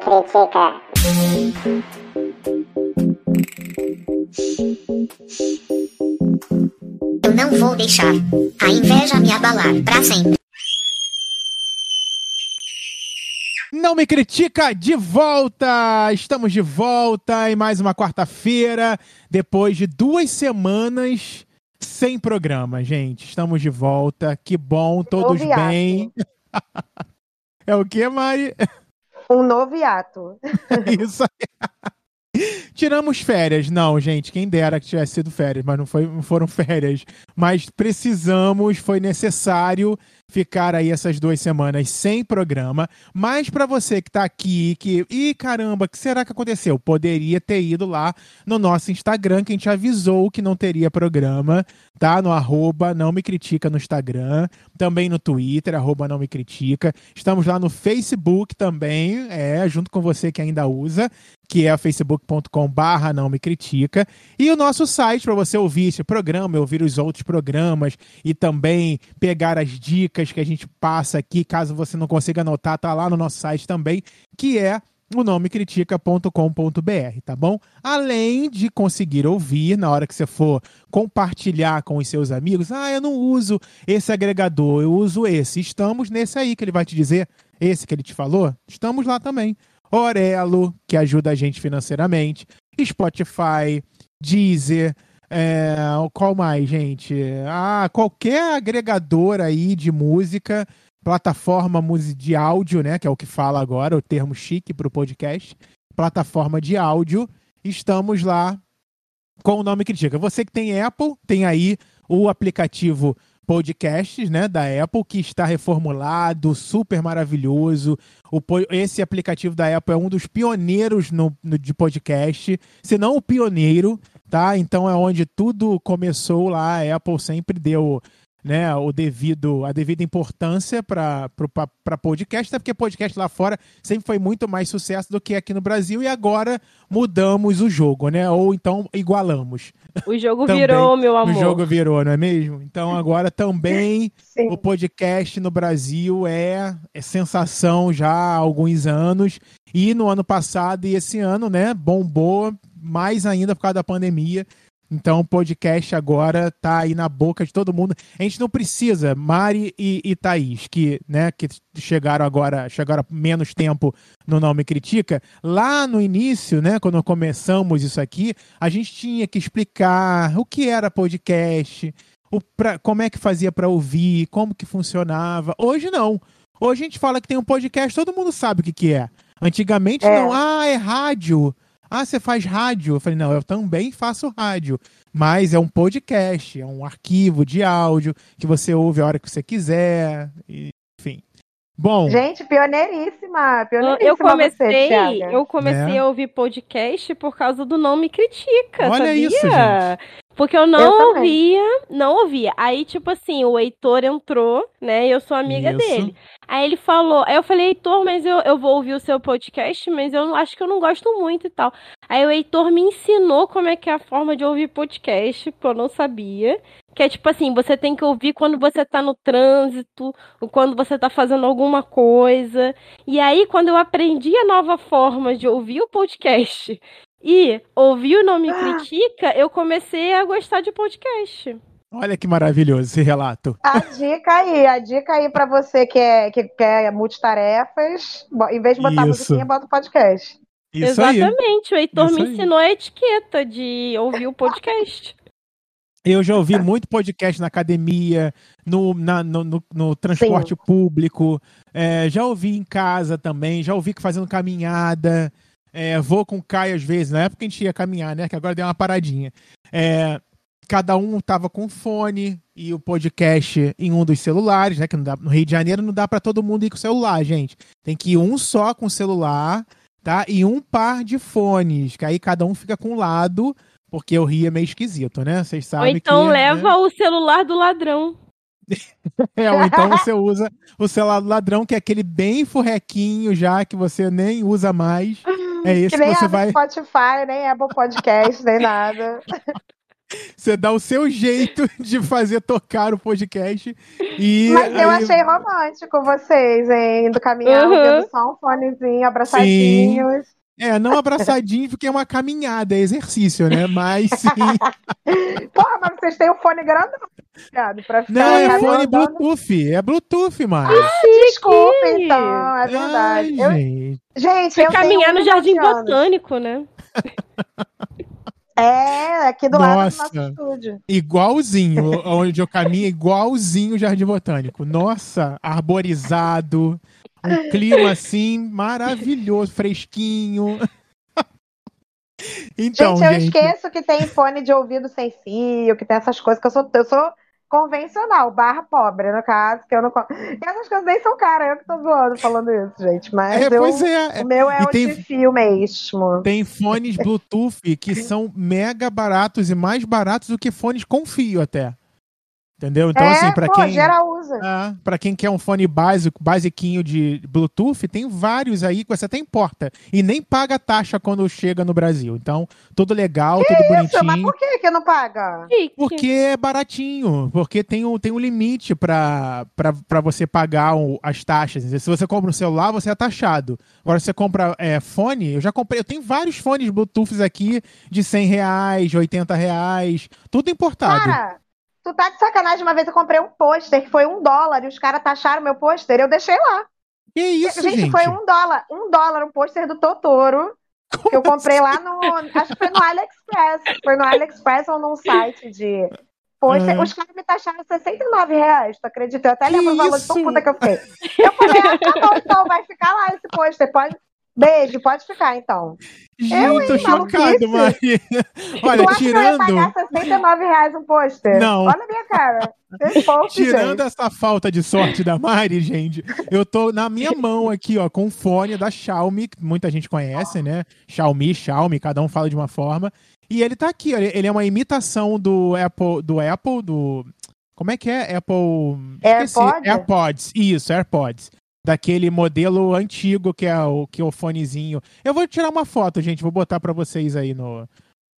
critica. Eu não vou deixar a inveja me abalar para sempre. Não me critica de volta! Estamos de volta em mais uma quarta-feira, depois de duas semanas sem programa, gente. Estamos de volta. Que bom, todos bem. é o que, Mari? Um novo hiato. Isso aí. Tiramos férias. Não, gente, quem dera que tivesse sido férias, mas não, foi, não foram férias. Mas precisamos, foi necessário ficar aí essas duas semanas sem programa. Mas para você que tá aqui, que. Ih, caramba, que será que aconteceu? Poderia ter ido lá no nosso Instagram, que a gente avisou que não teria programa, tá? No arroba não me critica no Instagram, também no Twitter, arroba não me critica. Estamos lá no Facebook também, é, junto com você que ainda usa que é facebook.com barra não me critica, e o nosso site para você ouvir esse programa, ouvir os outros programas e também pegar as dicas que a gente passa aqui, caso você não consiga anotar, tá lá no nosso site também, que é o nomecritica.com.br, tá bom? Além de conseguir ouvir na hora que você for compartilhar com os seus amigos, ah, eu não uso esse agregador, eu uso esse. Estamos nesse aí que ele vai te dizer, esse que ele te falou, estamos lá também. Orelo, que ajuda a gente financeiramente, Spotify, Deezer, é, qual mais, gente? Ah, qualquer agregador aí de música, plataforma de áudio, né? Que é o que fala agora, o termo chique para o podcast. Plataforma de áudio, estamos lá com o nome Critica. Você que tem Apple, tem aí o aplicativo podcasts, né, da Apple, que está reformulado, super maravilhoso. O, esse aplicativo da Apple é um dos pioneiros no, no, de podcast, se não o pioneiro, tá? Então é onde tudo começou lá. A Apple sempre deu né, o devido, a devida importância para podcast, até porque podcast lá fora sempre foi muito mais sucesso do que aqui no Brasil e agora mudamos o jogo, né? Ou então igualamos. O jogo virou, meu amor. O jogo virou, não é mesmo? Então agora também o podcast no Brasil é, é sensação já há alguns anos e no ano passado e esse ano, né, bombou mais ainda por causa da pandemia. Então o podcast agora tá aí na boca de todo mundo. A gente não precisa, Mari e, e Thaís, que, né, que chegaram agora, chegaram há menos tempo no Não Me Critica. Lá no início, né, quando começamos isso aqui, a gente tinha que explicar o que era podcast, o pra, como é que fazia para ouvir, como que funcionava. Hoje não. Hoje a gente fala que tem um podcast, todo mundo sabe o que, que é. Antigamente é. não, ah, é rádio. Ah, você faz rádio? Eu falei, não, eu também faço rádio. Mas é um podcast, é um arquivo de áudio que você ouve a hora que você quiser. Enfim. Bom. Gente, pioneiríssima. pioneiríssima eu comecei, você, eu comecei é. a ouvir podcast por causa do Não Me Critica. Olha sabia? isso, gente. Porque eu não eu ouvia, não ouvia. Aí, tipo assim, o Heitor entrou, né? E eu sou amiga Isso. dele. Aí ele falou, aí eu falei, Heitor, mas eu, eu vou ouvir o seu podcast, mas eu acho que eu não gosto muito e tal. Aí o Heitor me ensinou como é que é a forma de ouvir podcast, que eu não sabia. Que é tipo assim, você tem que ouvir quando você tá no trânsito, ou quando você tá fazendo alguma coisa. E aí, quando eu aprendi a nova forma de ouvir o podcast e ouvir o Nome ah. Critica, eu comecei a gostar de podcast. Olha que maravilhoso esse relato. A dica aí, a dica aí para você que é, que quer multitarefas, em vez de botar Isso. musiquinha, bota o podcast. Isso Exatamente, aí. o Heitor Isso me aí. ensinou a etiqueta de ouvir o podcast. Eu já ouvi muito podcast na academia, no, na, no, no, no, transporte Sim. público, é, já ouvi em casa também, já ouvi fazendo caminhada. É, vou com o Caio às vezes, na época a gente ia caminhar, né? Que agora deu uma paradinha. É, cada um tava com fone e o podcast em um dos celulares, né? Que dá, no Rio de Janeiro não dá para todo mundo ir com celular, gente. Tem que ir um só com celular, tá? E um par de fones, que aí cada um fica com um lado, porque o Rio é meio esquisito, né? Vocês sabem Ou então que, leva né? o celular do ladrão. é, ou então você usa o celular do ladrão, que é aquele bem furrequinho já, que você nem usa mais. É isso que, nem que você vai. Spotify, nem Apple Podcast, nem nada. Você dá o seu jeito de fazer tocar o podcast. E Mas eu aí- achei romântico vocês, hein? Indo caminhar, Uhum. só um fonezinho, abraçadinhos. É, não abraçadinho, porque é uma caminhada, é exercício, né? Mas sim. Porra, mas vocês têm o fone grandão, ligado? Pra ficar Não, é fone andando. Bluetooth. É Bluetooth, mano. Desculpa, então, é verdade. Eu- Ai, gente. gente, Foi eu caminhar tenho no Jardim 19 anos. Botânico, né? É, aqui do lado do Nossa. nosso estúdio. Igualzinho, onde eu caminho, igualzinho o Jardim Botânico. Nossa, arborizado, um clima assim maravilhoso, fresquinho. Então, gente, eu gente, esqueço que tem fone de ouvido sem fio, que tem essas coisas que eu sou, eu sou convencional, barra pobre, no caso, que eu não. E essas coisas nem são caras, eu que tô zoando falando isso, gente. Mas é, eu, pois é, o meu é E o tem- de fio mesmo. tem fones Bluetooth que são mega baratos e mais baratos do que fones com fio até. Entendeu? Então, é, assim, pra pô, quem. geral usa. Ah, para quem quer um fone básico, basiquinho de Bluetooth, tem vários aí que você até importa. E nem paga taxa quando chega no Brasil. Então, tudo legal, tudo Isso, mas bonitinho. por que que não paga? Porque é baratinho, porque tem um, tem um limite para você pagar o- as taxas. Se você compra um celular, você é taxado. Agora, se você compra é, fone, eu já comprei, eu tenho vários fones Bluetooth aqui de 100 reais, 80 reais, tudo importado. Cara, tu tá de sacanagem. Uma vez eu comprei um pôster que foi um dólar e os caras taxaram meu pôster. Eu deixei lá. que isso, gente, gente? foi um dólar. Um dólar, um pôster do Totoro. Que eu comprei lá no. Acho que foi no AliExpress. Foi no AliExpress ou num site de. Pôster. Ah. Os caras me taxaram 69 reais, tu acredita? Eu até lembro o valor de tão puta que eu fiquei. Eu falei, ah, tá bom, então, vai ficar lá esse pôster. Pode. Beijo, pode ficar então. Gente, Eu, tô hein, chocado, maluquice. Maria. tu Olha, acha que eu ia tirando. pagar 69 reais um pôster? Não. Olha a minha cara. Pouco, Tirando gente. essa falta de sorte da Mari, gente, eu tô na minha mão aqui, ó, com o fone da Xiaomi, que muita gente conhece, né? Xiaomi, Xiaomi, cada um fala de uma forma. E ele tá aqui, ó, ele é uma imitação do Apple, do Apple, do como é que é? Apple Esqueci. AirPod? AirPods, isso, AirPods. Daquele modelo antigo que é o que é o fonezinho. Eu vou tirar uma foto, gente, vou botar pra vocês aí no,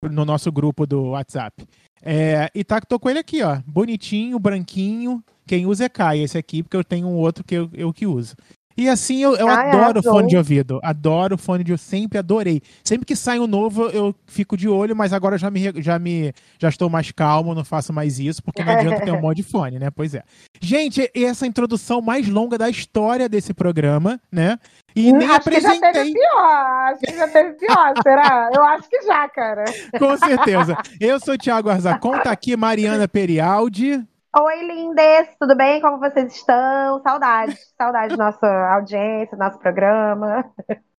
no nosso grupo do WhatsApp. É, e tá, tô com ele aqui, ó. Bonitinho, branquinho. Quem usa é Kai, esse aqui, porque eu tenho um outro que eu, eu que uso. E assim, eu, eu Ai, adoro arrasou. fone de ouvido. Adoro fone de ouvido. Sempre adorei. Sempre que sai um novo, eu fico de olho, mas agora já me, já me já estou mais calmo, não faço mais isso, porque não adianta ter um monte de fone, né? Pois é. Gente, essa introdução mais longa da história desse programa, né? E nem Hum, acho que já teve apresentei. pior. Acho que já teve pior, será? Eu acho que já, cara. Com certeza. Eu sou o Thiago Arzacon, tá aqui Mariana Perialdi. Oi, lindes, tudo bem? Como vocês estão? Saudades, saudades da nossa audiência, nosso programa.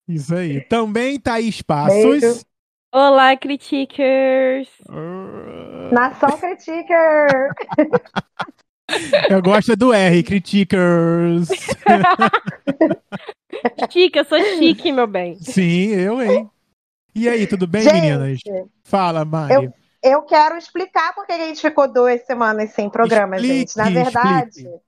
Isso aí. Também Thaís Passos. Beijo. Olá, criticers! Nação Critiker. Eu gosto do R, Criticers. Chique, eu sou chique, meu bem. Sim, eu, hein? E aí, tudo bem, Gente, meninas? Fala, Mari. Eu quero explicar por que a gente ficou duas semanas sem programa, Explique, gente. Na verdade, explique.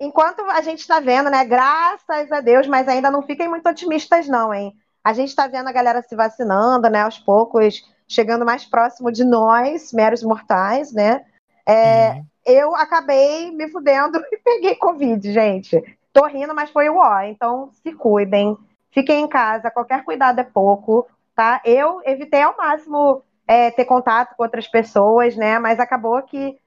enquanto a gente está vendo, né? Graças a Deus, mas ainda não fiquem muito otimistas, não, hein? A gente está vendo a galera se vacinando, né? Aos poucos, chegando mais próximo de nós, meros mortais, né? É, Sim. eu acabei me fudendo e peguei Covid, gente. Tô rindo, mas foi o ó. Então, se cuidem. Fiquem em casa. Qualquer cuidado é pouco, tá? Eu evitei ao máximo é, ter contato com outras pessoas, né? Mas acabou que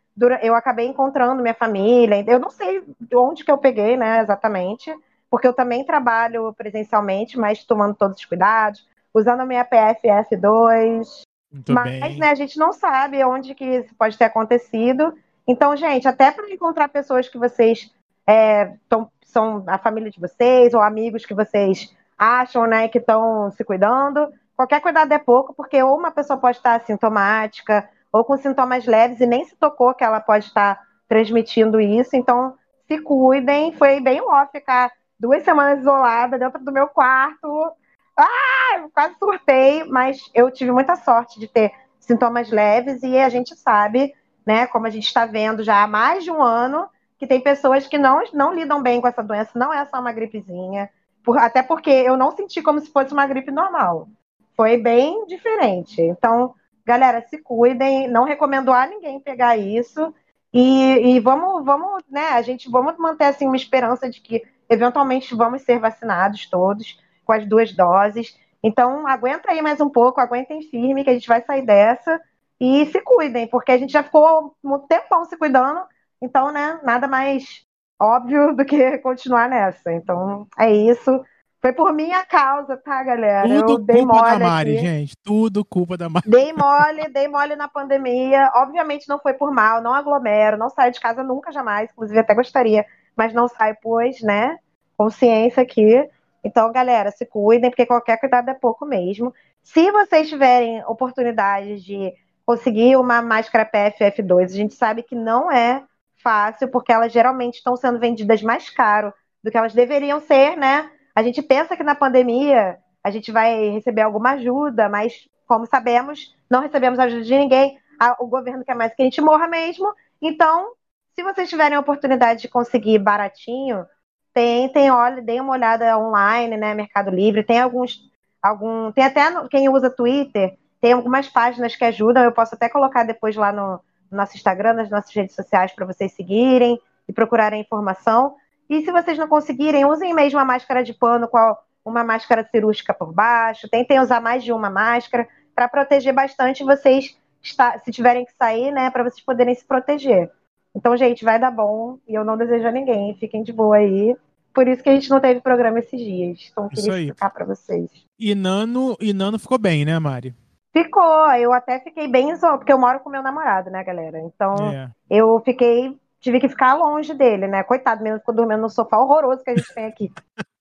eu acabei encontrando minha família. Eu não sei de onde que eu peguei, né, exatamente. Porque eu também trabalho presencialmente, mas tomando todos os cuidados. Usando a minha PFF2. Muito Mas, bem. né, a gente não sabe onde que isso pode ter acontecido. Então, gente, até para encontrar pessoas que vocês é, tão- são a família de vocês ou amigos que vocês acham, né, que estão se cuidando, qualquer cuidado é pouco, porque ou uma pessoa pode estar assintomática ou com sintomas leves e nem se tocou que ela pode estar transmitindo isso. Então, se cuidem. Foi bem ó ficar duas semanas isolada dentro do meu quarto. Ah, quase surtei, mas eu tive muita sorte de ter sintomas leves e a gente sabe, né, como a gente está vendo já há mais de um ano, que tem pessoas que não, não lidam bem com essa doença, não é só uma gripezinha, por- até porque eu não senti como se fosse uma gripe normal. Foi bem diferente. Então, galera, se cuidem, não recomendo a ninguém pegar isso. E, e, vamos, vamos, né? A gente vamos manter assim uma esperança de que eventualmente vamos ser vacinados todos com as duas doses. Então, aguenta aí mais um pouco, aguentem firme que a gente vai sair dessa e se cuidem, porque a gente já ficou muito tempão se cuidando. Então, né? Nada mais óbvio do que continuar nessa. Então, é isso. Foi por minha causa, tá, galera? Tudo eu dei culpa da Mari, aqui. gente. Tudo culpa da Mari. Dei mole, dei mole na pandemia. Obviamente não foi por mal, não aglomero, não saio de casa nunca, jamais. Inclusive até gostaria, mas não saio, pois, né? Consciência aqui. Então, galera, se cuidem, porque qualquer cuidado é pouco mesmo. Se vocês tiverem oportunidade de conseguir uma máscara PFF2, a gente sabe que não é fácil, porque elas geralmente estão sendo vendidas mais caro do que elas deveriam ser, né? A gente pensa que na pandemia a gente vai receber alguma ajuda, mas, como sabemos, não recebemos ajuda de ninguém. O governo quer mais que a gente morra mesmo. Então, se vocês tiverem a oportunidade de conseguir baratinho, tem, tem, olha, deem uma olhada online, né? Mercado Livre, tem alguns. Algum, tem até quem usa Twitter, tem algumas páginas que ajudam. Eu posso até colocar depois lá no, no nosso Instagram, nas nossas redes sociais, para vocês seguirem e procurarem informação. E se vocês não conseguirem, usem mesmo a máscara de pano com uma máscara cirúrgica por baixo. Tentem usar mais de uma máscara para proteger bastante vocês, se tiverem que sair, né, para vocês poderem se proteger. Então, gente, vai dar bom e eu não desejo a ninguém. Fiquem de boa aí. Por isso que a gente não teve programa esses dias. Então, queria isso explicar para vocês. E Nano, e Nano ficou bem, né, Mari? Ficou. Eu até fiquei bem isolado, porque eu moro com meu namorado, né, galera? Então, é. eu fiquei tive que ficar longe dele, né? Coitado, mesmo ficou dormindo no sofá horroroso que a gente tem aqui.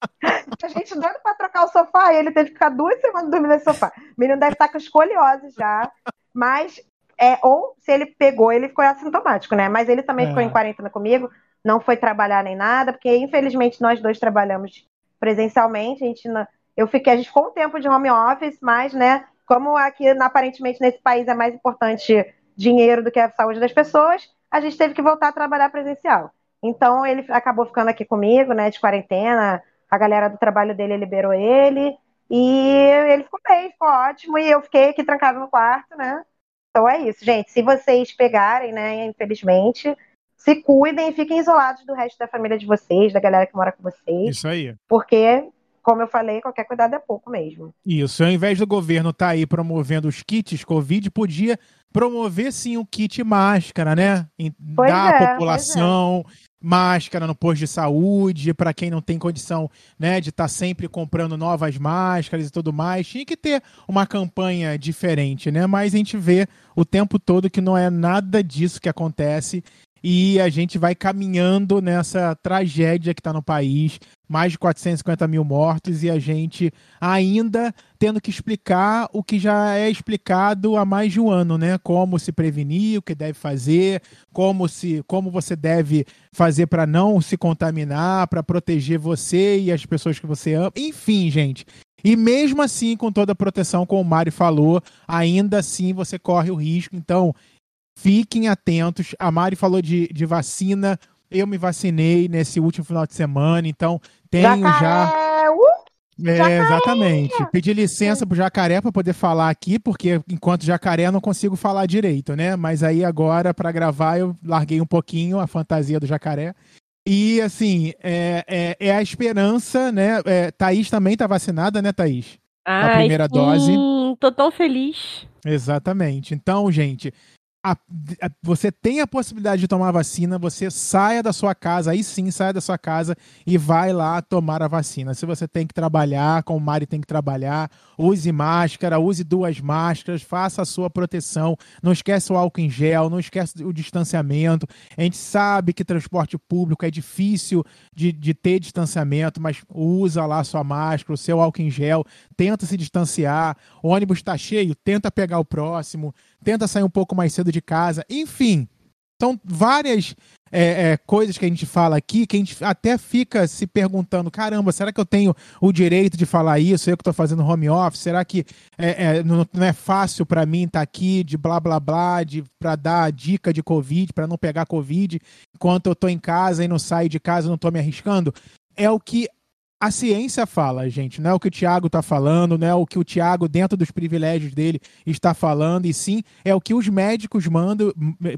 a gente doido pra trocar o sofá e ele teve que ficar duas semanas dormindo nesse sofá. O menino deve estar com escoliose já, mas é, ou se ele pegou, ele ficou assintomático, né? Mas ele também é. ficou em quarentena comigo, não foi trabalhar nem nada, porque infelizmente nós dois trabalhamos presencialmente, a gente não, eu fiquei, a gente ficou um tempo de home office, mas, né, como aqui aparentemente nesse país é mais importante dinheiro do que a saúde das pessoas, a gente teve que voltar a trabalhar presencial. Então ele acabou ficando aqui comigo, né, de quarentena. A galera do trabalho dele liberou ele e ele ficou bem, ficou ótimo e eu fiquei aqui trancado no quarto, né? Então é isso, gente. Se vocês pegarem, né, infelizmente, se cuidem e fiquem isolados do resto da família de vocês, da galera que mora com vocês. Isso aí. Porque como eu falei, qualquer cuidado é pouco mesmo. Isso, ao invés do governo estar tá aí promovendo os kits Covid, podia promover sim o kit máscara, né? Pois Dar é, população é. máscara no posto de saúde, para quem não tem condição, né, de estar tá sempre comprando novas máscaras e tudo mais. Tinha que ter uma campanha diferente, né? Mas a gente vê o tempo todo que não é nada disso que acontece e a gente vai caminhando nessa tragédia que está no país, mais de 450 mil mortos e a gente ainda tendo que explicar o que já é explicado há mais de um ano, né? Como se prevenir, o que deve fazer, como se, como você deve fazer para não se contaminar, para proteger você e as pessoas que você ama. Enfim, gente, e mesmo assim, com toda a proteção, como o Mari falou, ainda assim você corre o risco. Então, Fiquem atentos. A Mari falou de, de vacina. Eu me vacinei nesse último final de semana, então tenho Jacaré, já. Uh, é, exatamente. Pedi licença pro jacaré para poder falar aqui, porque enquanto jacaré eu não consigo falar direito, né? Mas aí agora, para gravar, eu larguei um pouquinho a fantasia do jacaré. E assim, é, é, é a esperança, né? É, Thaís também tá vacinada, né, Thaís? Ai, a primeira sim, dose. Tô tão feliz. Exatamente. Então, gente, a, a, você tem a possibilidade de tomar a vacina, você saia da sua casa, aí sim, saia da sua casa e vai lá tomar a vacina. Se você tem que trabalhar, como o Mari tem que trabalhar, use máscara, use duas máscaras, faça a sua proteção. Não esquece o álcool em gel, não esquece o distanciamento. A gente sabe que transporte público é difícil de, de ter distanciamento, mas usa lá a sua máscara, o seu álcool em gel, tenta se distanciar. O ônibus está cheio, tenta pegar o próximo tenta sair um pouco mais cedo de casa, enfim. São várias é, é, coisas que a gente fala aqui que a gente até fica se perguntando: caramba, será que eu tenho o direito de falar isso? Eu que estou fazendo home office? Será que é, é não, não, é fácil para mim estar tá aqui de blá blá blá, de para dar dica de Covid, para não pegar Covid, enquanto eu estou em casa e não saio de casa, não estou me arriscando? É o que a ciência fala, gente. Não é o que o Tiago está falando, não é o que o Tiago, dentro dos privilégios dele, está falando, e sim é o que os médicos mandam,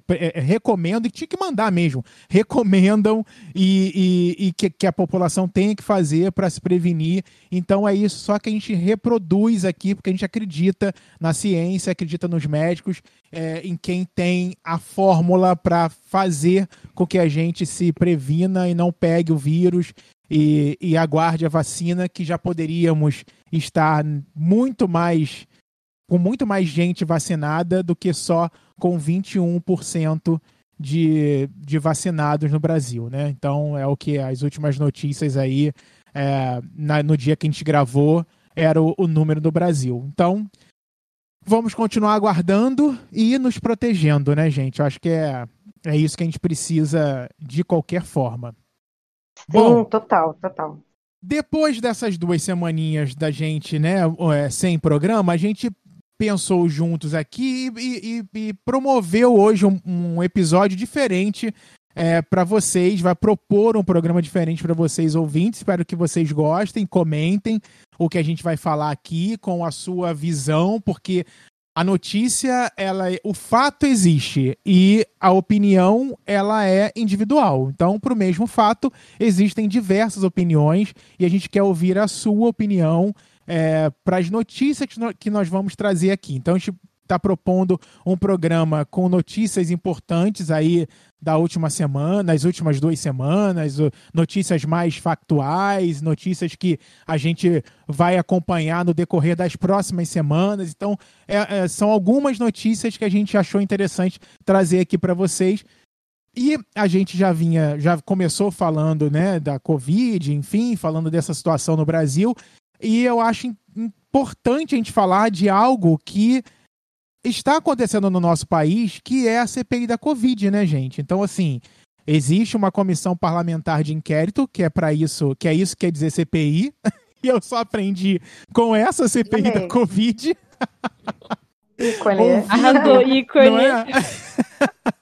é, é, recomendam, e tinha que mandar mesmo, recomendam e, e, e que, que, a população tem que fazer para se prevenir. Então é isso, só que a gente reproduz aqui, porque a gente acredita na ciência, acredita nos médicos, é, em quem tem a fórmula para fazer com que a gente se previna e não pegue o vírus e, e aguarde a vacina, que já poderíamos estar muito mais com muito mais gente vacinada do que só com 21% de, de vacinados no Brasil, né? Então é o que as últimas notícias aí é, na, no dia que a gente gravou era o, o número do Brasil. Então vamos continuar aguardando e nos protegendo, né, gente? Eu acho que é, é isso que a gente precisa de qualquer forma. Sim, Bom, total, total. Depois dessas duas semaninhas da gente, né, é, sem programa, a gente pensou juntos aqui e, e, e promoveu hoje um, um episódio diferente é, para vocês, vai propor um programa diferente para vocês ouvintes. Espero que vocês gostem, comentem o que a gente vai falar aqui com a sua visão, porque a notícia, ela, o fato existe e a opinião ela é individual. Então, para o mesmo fato, existem diversas opiniões e a gente quer ouvir a sua opinião é, para as notícias que nós vamos trazer aqui. Então, a gente está propondo um programa com notícias importantes aí da última semana, das últimas duas semanas, notícias mais factuais, notícias que a gente vai acompanhar no decorrer das próximas semanas. Então, é, é, são algumas notícias que a gente achou interessante trazer aqui para vocês. E a gente já vinha, já começou falando, né, da Covid, enfim, falando dessa situação no Brasil. E eu acho importante a gente falar de algo que está acontecendo no nosso país, que é a CPI da Covid, né, gente? Então, assim, existe uma comissão parlamentar de inquérito, que é para isso, que é isso que quer dizer CPI, e eu só aprendi com essa CPI da Covid. Ícone. Ouvindo, ícone. É?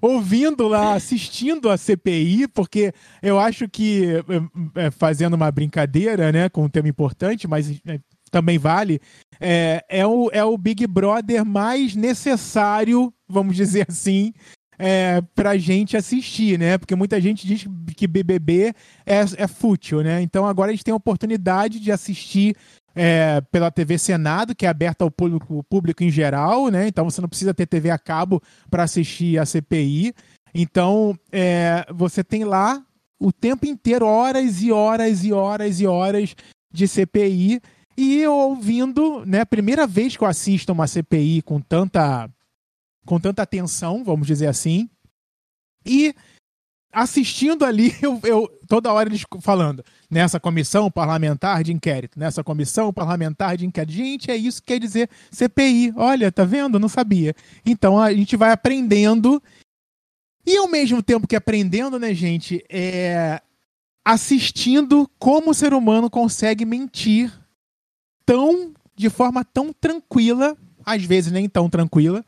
ouvindo lá, assistindo a CPI, porque eu acho que, é, fazendo uma brincadeira, né, com um tema importante, mas é, também vale, é, é, o, é o Big Brother mais necessário, vamos dizer assim, é, pra gente assistir, né? Porque muita gente diz que BBB é, é fútil, né? Então agora a gente tem a oportunidade de assistir é, pela TV Senado, que é aberta ao público, público em geral, né? Então você não precisa ter TV a cabo para assistir a CPI. Então é, você tem lá o tempo inteiro, horas e horas e horas e horas de CPI e eu ouvindo, né, primeira vez que eu assisto uma CPI com tanta com tanta atenção, vamos dizer assim. E assistindo ali, eu, eu, toda hora eles falando nessa comissão parlamentar de inquérito, nessa comissão parlamentar de inquérito. Gente, é isso que quer dizer CPI. Olha, tá vendo? Não sabia. Então a gente vai aprendendo. E ao mesmo tempo que aprendendo, né, gente, é assistindo como o ser humano consegue mentir tão de forma tão tranquila, às vezes nem tão tranquila,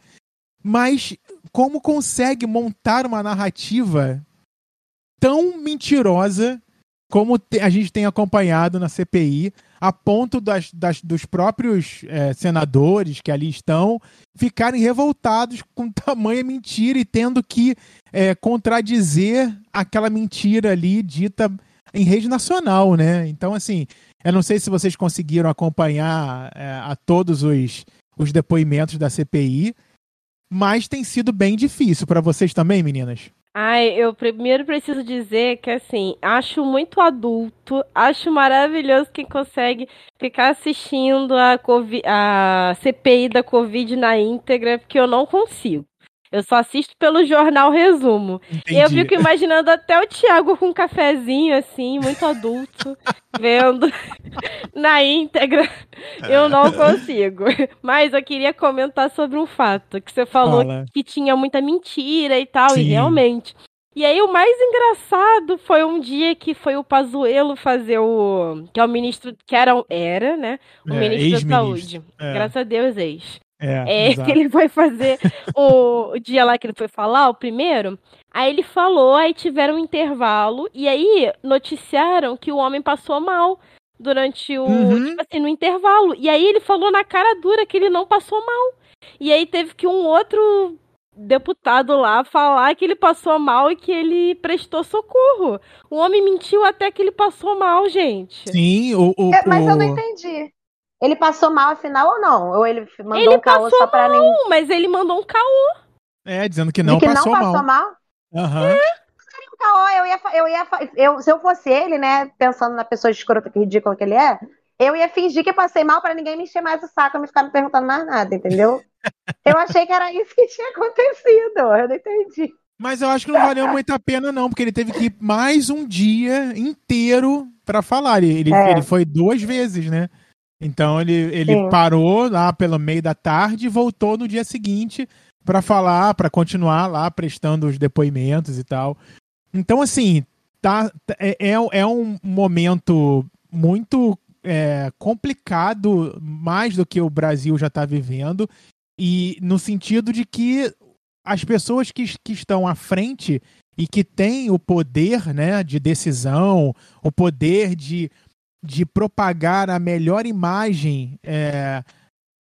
mas como consegue montar uma narrativa tão mentirosa como a gente tem acompanhado na CPI, a ponto das, das dos próprios é, senadores que ali estão ficarem revoltados com tamanha mentira e tendo que é, contradizer aquela mentira ali dita em rede nacional, né? Então, assim, eu não sei se vocês conseguiram acompanhar é, a todos os, os depoimentos da CPI, mas tem sido bem difícil para vocês também, meninas. Ai, eu primeiro preciso dizer que, assim, acho muito adulto, acho maravilhoso quem consegue ficar assistindo a, COVID, a CPI da Covid na íntegra, porque eu não consigo. Eu só assisto pelo jornal resumo. Entendi. E eu fico imaginando até o Thiago com um cafezinho, assim, muito adulto, vendo na íntegra. Eu não consigo. Mas eu queria comentar sobre um fato, que você falou Fala. que tinha muita mentira e tal, Sim. e realmente. E aí o mais engraçado foi um dia que foi o Pazuello fazer o. que é o ministro. que era, era né? O é, ministro da Saúde. É. Graças a Deus, ex. É, é que ele foi fazer o, o, dia lá que ele foi falar, o primeiro. Aí ele falou, aí tiveram um intervalo, e aí noticiaram que o homem passou mal durante o. Uhum. Tipo assim, no intervalo. E aí ele falou na cara dura que ele não passou mal. E aí teve que um outro deputado lá falar que ele passou mal e que ele prestou socorro. O homem mentiu até que ele passou mal, gente. Sim, o. o é, mas eu não entendi. Ele passou mal afinal ou não? Ou ele mandou ele um caô só pra mim? mas ele mandou um caô. É, dizendo que não, que passou, não passou mal. Aham. Uhum. É. Eu ia, eu ia, eu, se eu fosse ele, né, pensando na pessoa escrota que ridícula que ele é, eu ia fingir que passei mal para ninguém me encher mais o saco e me ficar me perguntando mais nada, entendeu? eu achei que era isso que tinha acontecido, eu não entendi. Mas eu acho que não valeu muito a pena, não, porque ele teve que ir mais um dia inteiro para falar. Ele, é. ele foi duas vezes, né? Então ele, ele parou lá pelo meio da tarde e voltou no dia seguinte para falar, para continuar lá prestando os depoimentos e tal. Então, assim, tá, é, é, é um momento muito é, complicado, mais do que o Brasil já está vivendo, e no sentido de que as pessoas que, que estão à frente e que têm o poder né, de decisão, o poder de, de propagar a melhor imagem é,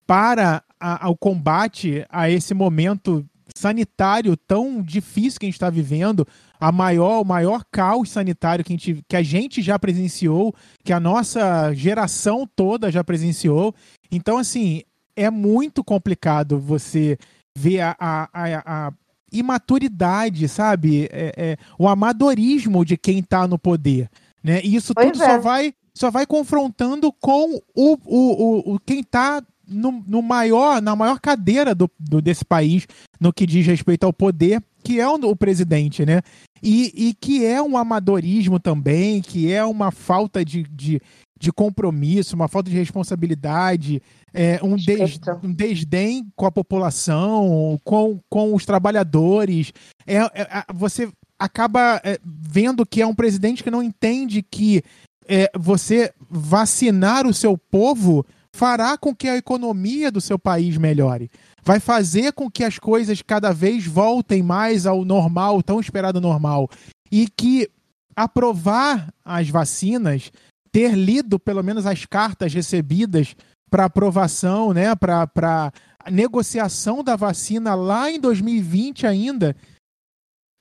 para a, ao combate a esse momento sanitário tão difícil que a gente está vivendo, a maior, o maior caos sanitário que a, gente, que a gente já presenciou, que a nossa geração toda já presenciou. Então, assim, é muito complicado você ver a, a, a, a imaturidade, sabe? É, é, o amadorismo de quem está no poder. Né? E isso pois tudo é. só, vai, só vai confrontando com o, o, o, quem está no, no, maior, na maior cadeira do, do, desse país no que diz respeito ao poder, que é o, o presidente, né? E, e, que é um amadorismo também, que é uma falta de, de, de compromisso, uma falta de responsabilidade, é, um, des, um desdém com a população, com, com os trabalhadores. É, é você acaba é, vendo que é um presidente que não entende que é, você vacinar o seu povo fará com que a economia do seu país melhore. Vai fazer com que as coisas cada vez voltem mais ao normal, tão esperado normal. E que aprovar as vacinas, ter lido pelo menos as cartas recebidas para aprovação, né, para negociação da vacina lá em 2020 ainda,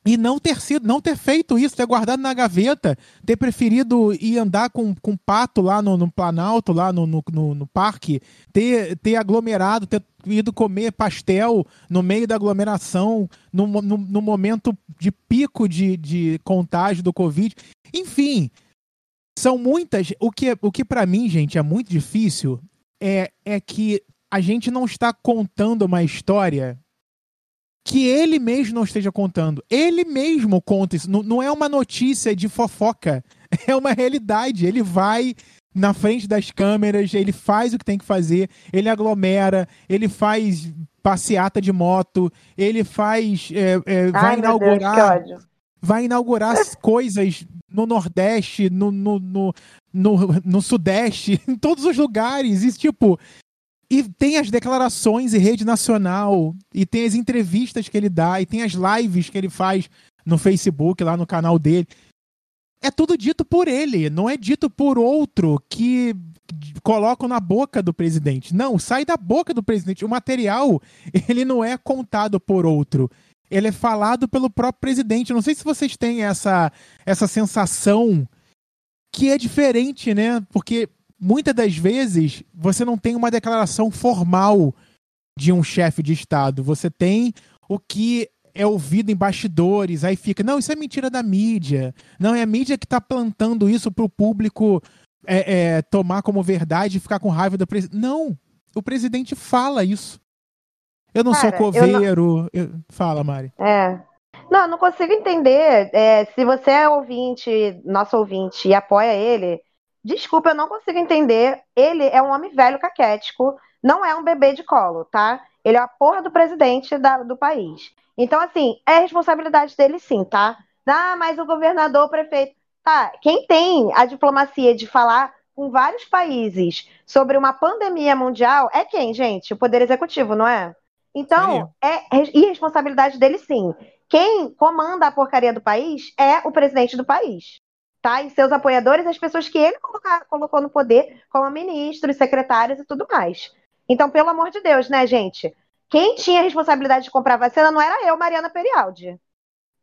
e não ter sido, não ter feito isso, ter guardado na gaveta, ter preferido ir andar com, com pato lá no, no Planalto, lá no, no, no, no parque, ter, ter aglomerado, ter ido comer pastel no meio da aglomeração, no, no, no momento de pico de, de contágio do Covid. Enfim, são muitas. O que, o que para mim, gente, é muito difícil é, é que a gente não está contando uma história que ele mesmo não esteja contando. Ele mesmo conta isso. Não, não é uma notícia de fofoca. É uma realidade. Ele vai na frente das câmeras, ele faz o que tem que fazer, ele aglomera, ele faz passeata de moto, ele faz. É, é, Ai, vai inaugurar. Deus, vai inaugurar coisas no Nordeste, no, no, no, no, no Sudeste, em todos os lugares. E, tipo, e tem as declarações em rede nacional, e tem as entrevistas que ele dá, e tem as lives que ele faz no Facebook, lá no canal dele. É tudo dito por ele, não é dito por outro que colocam na boca do presidente. Não, sai da boca do presidente. O material, ele não é contado por outro. Ele é falado pelo próprio presidente. Não sei se vocês têm essa, essa sensação que é diferente, né? Porque muitas das vezes você não tem uma declaração formal de um chefe de Estado. Você tem o que é ouvido em bastidores, aí fica, não, isso é mentira da mídia. Não, é a mídia que está plantando isso para o público é, é, tomar como verdade e ficar com raiva do presidente. Não, o presidente fala isso. Eu não Cara, sou coveiro. Não... Eu... Fala, Mari. É. Não, eu não consigo entender. É, se você é ouvinte, nosso ouvinte, e apoia ele, Desculpa, eu não consigo entender. Ele é um homem velho caquético, não é um bebê de colo, tá? Ele é a porra do presidente da, do país. Então, assim, é responsabilidade dele sim, tá? Ah, mas o governador, o prefeito. Tá, quem tem a diplomacia de falar com vários países sobre uma pandemia mundial é quem, gente? O Poder Executivo, não é? Então, é irresponsabilidade dele sim. Quem comanda a porcaria do país é o presidente do país. Tá? E seus apoiadores, as pessoas que ele colocou no poder, como ministros, secretários e tudo mais. Então, pelo amor de Deus, né, gente? Quem tinha a responsabilidade de comprar vacina não era eu, Mariana Perialdi.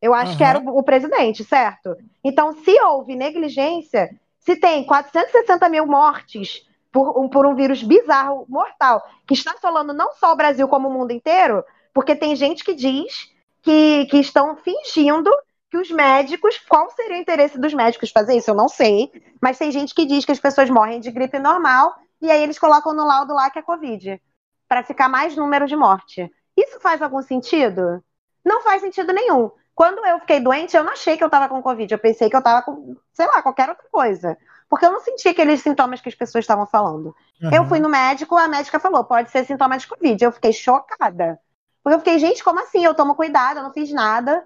Eu acho uhum. que era o, o, presidente, certo? Então, se houve negligência, se tem 460 mil mortes por um, por um vírus bizarro, mortal, que está falando não só o Brasil, como o mundo inteiro, porque tem gente que diz que, que estão fingindo que os médicos, qual seria o interesse dos médicos fazer isso? Eu não sei, mas tem gente que diz que as pessoas morrem de gripe normal e aí eles colocam no laudo lá que é Covid, para ficar mais número de morte. Isso faz algum sentido? Não faz sentido nenhum. Quando eu fiquei doente, eu não achei que eu estava com Covid, eu pensei que eu estava com, sei lá, qualquer outra coisa. Porque eu não senti aqueles sintomas que as pessoas estavam falando. Uhum. Eu fui no médico, a médica falou, pode ser sintoma de Covid. Eu fiquei chocada. Porque eu fiquei, gente, como assim? Eu tomo cuidado, eu não fiz nada.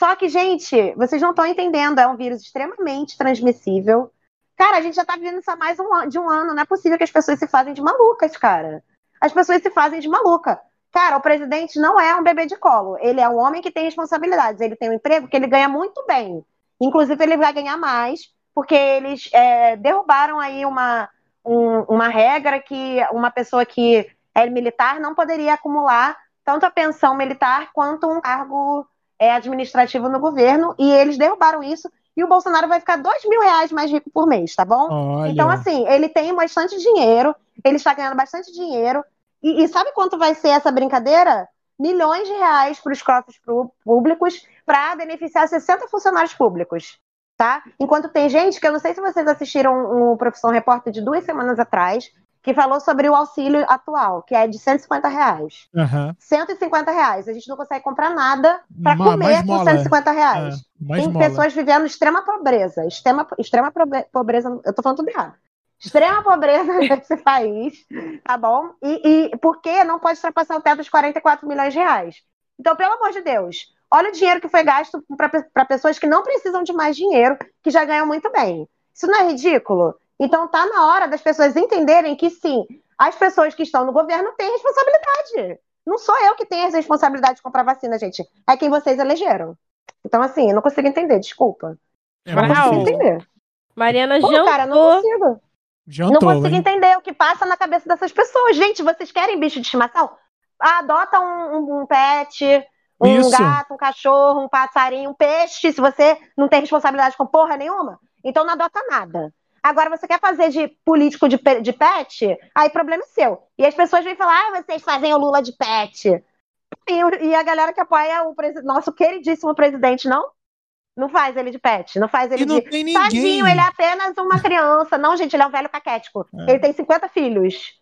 Só que, gente, vocês não estão entendendo, é um vírus extremamente transmissível. Cara, a gente já tá vivendo isso há mais um, de um ano. Não é possível que as pessoas se fazem de malucas, cara. As pessoas se fazem de maluca. Cara, o presidente não é um bebê de colo. Ele é um homem que tem responsabilidades. Ele tem um emprego que ele ganha muito bem. Inclusive, ele vai ganhar mais, porque eles é, derrubaram aí uma, um, uma regra que uma pessoa que é militar não poderia acumular tanto a pensão militar quanto um cargo é, administrativo no governo. E eles derrubaram isso e o Bolsonaro vai ficar dois mil reais mais rico por mês, tá bom? Olha. Então, assim, ele tem bastante dinheiro, ele está ganhando bastante dinheiro. E, e sabe quanto vai ser essa brincadeira? Milhões de reais para os cofres públicos para beneficiar 60 funcionários públicos. Tá? Enquanto tem gente que eu não sei se vocês assistiram um Profissão Repórter de duas semanas atrás, que falou sobre o auxílio atual, que é de 150 reais. Uhum. 150 reais. A gente não consegue comprar nada para comer com 150 reais. É, Tem mola. pessoas vivendo extrema pobreza. Extrema, extrema pobreza. Eu tô falando tudo errado. Extrema pobreza nesse país, tá bom? E, e porque não pode ultrapassar o teto dos 44 milhões de reais. Então, pelo amor de Deus, olha o dinheiro que foi gasto para pessoas que não precisam de mais dinheiro, que já ganham muito bem. Isso não é ridículo? Então tá na hora das pessoas entenderem que sim, as pessoas que estão no governo têm responsabilidade. Não sou eu que tenho a responsabilidade de comprar vacina, gente. É quem vocês elegeram. Então, assim, eu não consigo entender, desculpa. É não consigo entender. Mariana Pô, jantou. cara, não consigo. Jantou, não consigo hein? entender o que passa na cabeça dessas pessoas. Gente, vocês querem bicho de estimação? Adota um, um, um pet, um Isso. gato, um cachorro, um passarinho, um peixe, se você não tem responsabilidade com porra nenhuma. Então não adota nada. Agora, você quer fazer de político de, de pet? Aí, problema é seu. E as pessoas vêm falar, ah, vocês fazem o Lula de pet. E, e a galera que apoia o nosso queridíssimo presidente, não? Não faz ele de pet, não faz ele e não de. Tem ninguém. Tadinho, ele é apenas uma criança. Não, gente, ele é um velho caquético. É. Ele tem 50 filhos.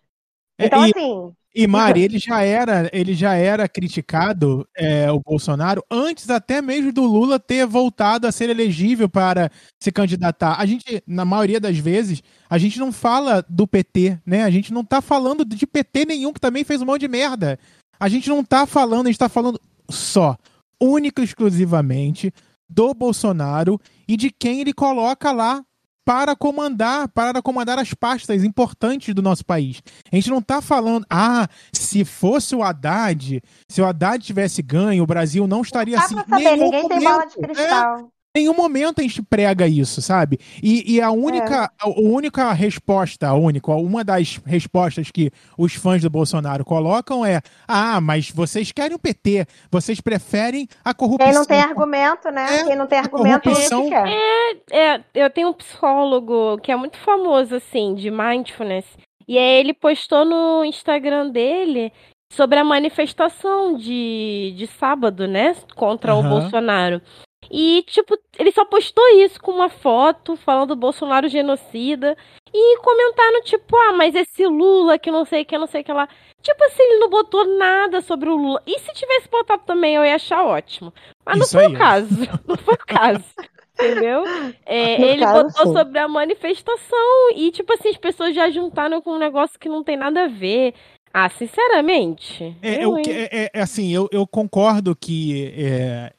É, então, e, assim. E Mari, ele já era, ele já era criticado, é, o Bolsonaro, antes até mesmo do Lula ter voltado a ser elegível para se candidatar. A gente, na maioria das vezes, a gente não fala do PT, né? A gente não tá falando de PT nenhum, que também fez um monte de merda. A gente não tá falando, a gente tá falando só, única e exclusivamente do Bolsonaro e de quem ele coloca lá para comandar, para comandar as pastas importantes do nosso país. A gente não está falando, ah, se fosse o Haddad, se o Haddad tivesse ganho, o Brasil não estaria não assim. Saber, ninguém momento, tem bola de cristal. É, nenhum momento a gente prega isso, sabe? E, e a única, é. a única resposta, a única, uma das respostas que os fãs do Bolsonaro colocam é: ah, mas vocês querem o PT, vocês preferem a corrupção. Quem não tem argumento, né? É, Quem não tem argumento corrupção... quer. É, é, eu tenho um psicólogo que é muito famoso, assim, de mindfulness. E aí ele postou no Instagram dele sobre a manifestação de, de sábado, né? Contra uhum. o Bolsonaro. E, tipo, ele só postou isso com uma foto falando do Bolsonaro genocida. E comentaram, tipo, ah, mas esse Lula que não sei o que, não sei o que lá. Tipo assim, ele não botou nada sobre o Lula. E se tivesse botado também, eu ia achar ótimo. Mas não foi o caso. Não foi o caso. Entendeu? É, ele caso, botou sim. sobre a manifestação. E, tipo assim, as pessoas já juntaram com um negócio que não tem nada a ver. Ah, sinceramente. É, eu, é, é, é, assim, eu, eu concordo que é,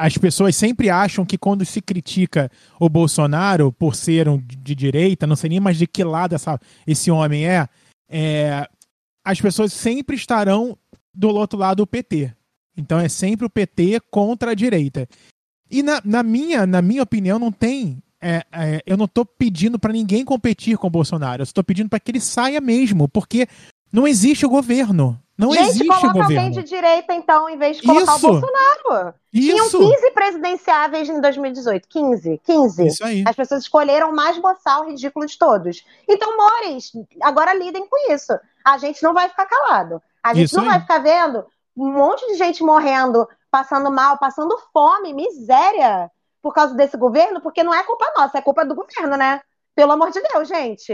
as pessoas sempre acham que quando se critica o Bolsonaro por ser um de direita, não sei nem mais de que lado essa, esse homem é, é, as pessoas sempre estarão do outro lado do PT. Então é sempre o PT contra a direita. E na, na minha, na minha opinião, não tem. É, é, eu não estou pedindo para ninguém competir com o Bolsonaro. Eu estou pedindo para que ele saia mesmo, porque não existe o governo. Não Gente, existe coloca governo. alguém de direita, então, em vez de colocar Isso. o Bolsonaro. Isso. Tinham 15 presidenciáveis em 2018. 15. 15. Isso aí. As pessoas escolheram o mais boçal, ridículo de todos. Então, Mores, agora lidem com isso. A gente não vai ficar calado. A gente Isso não aí. vai ficar vendo um monte de gente morrendo, passando mal, passando fome, miséria, por causa desse governo, porque não é culpa nossa, é culpa do governo, né? Pelo amor de Deus, gente.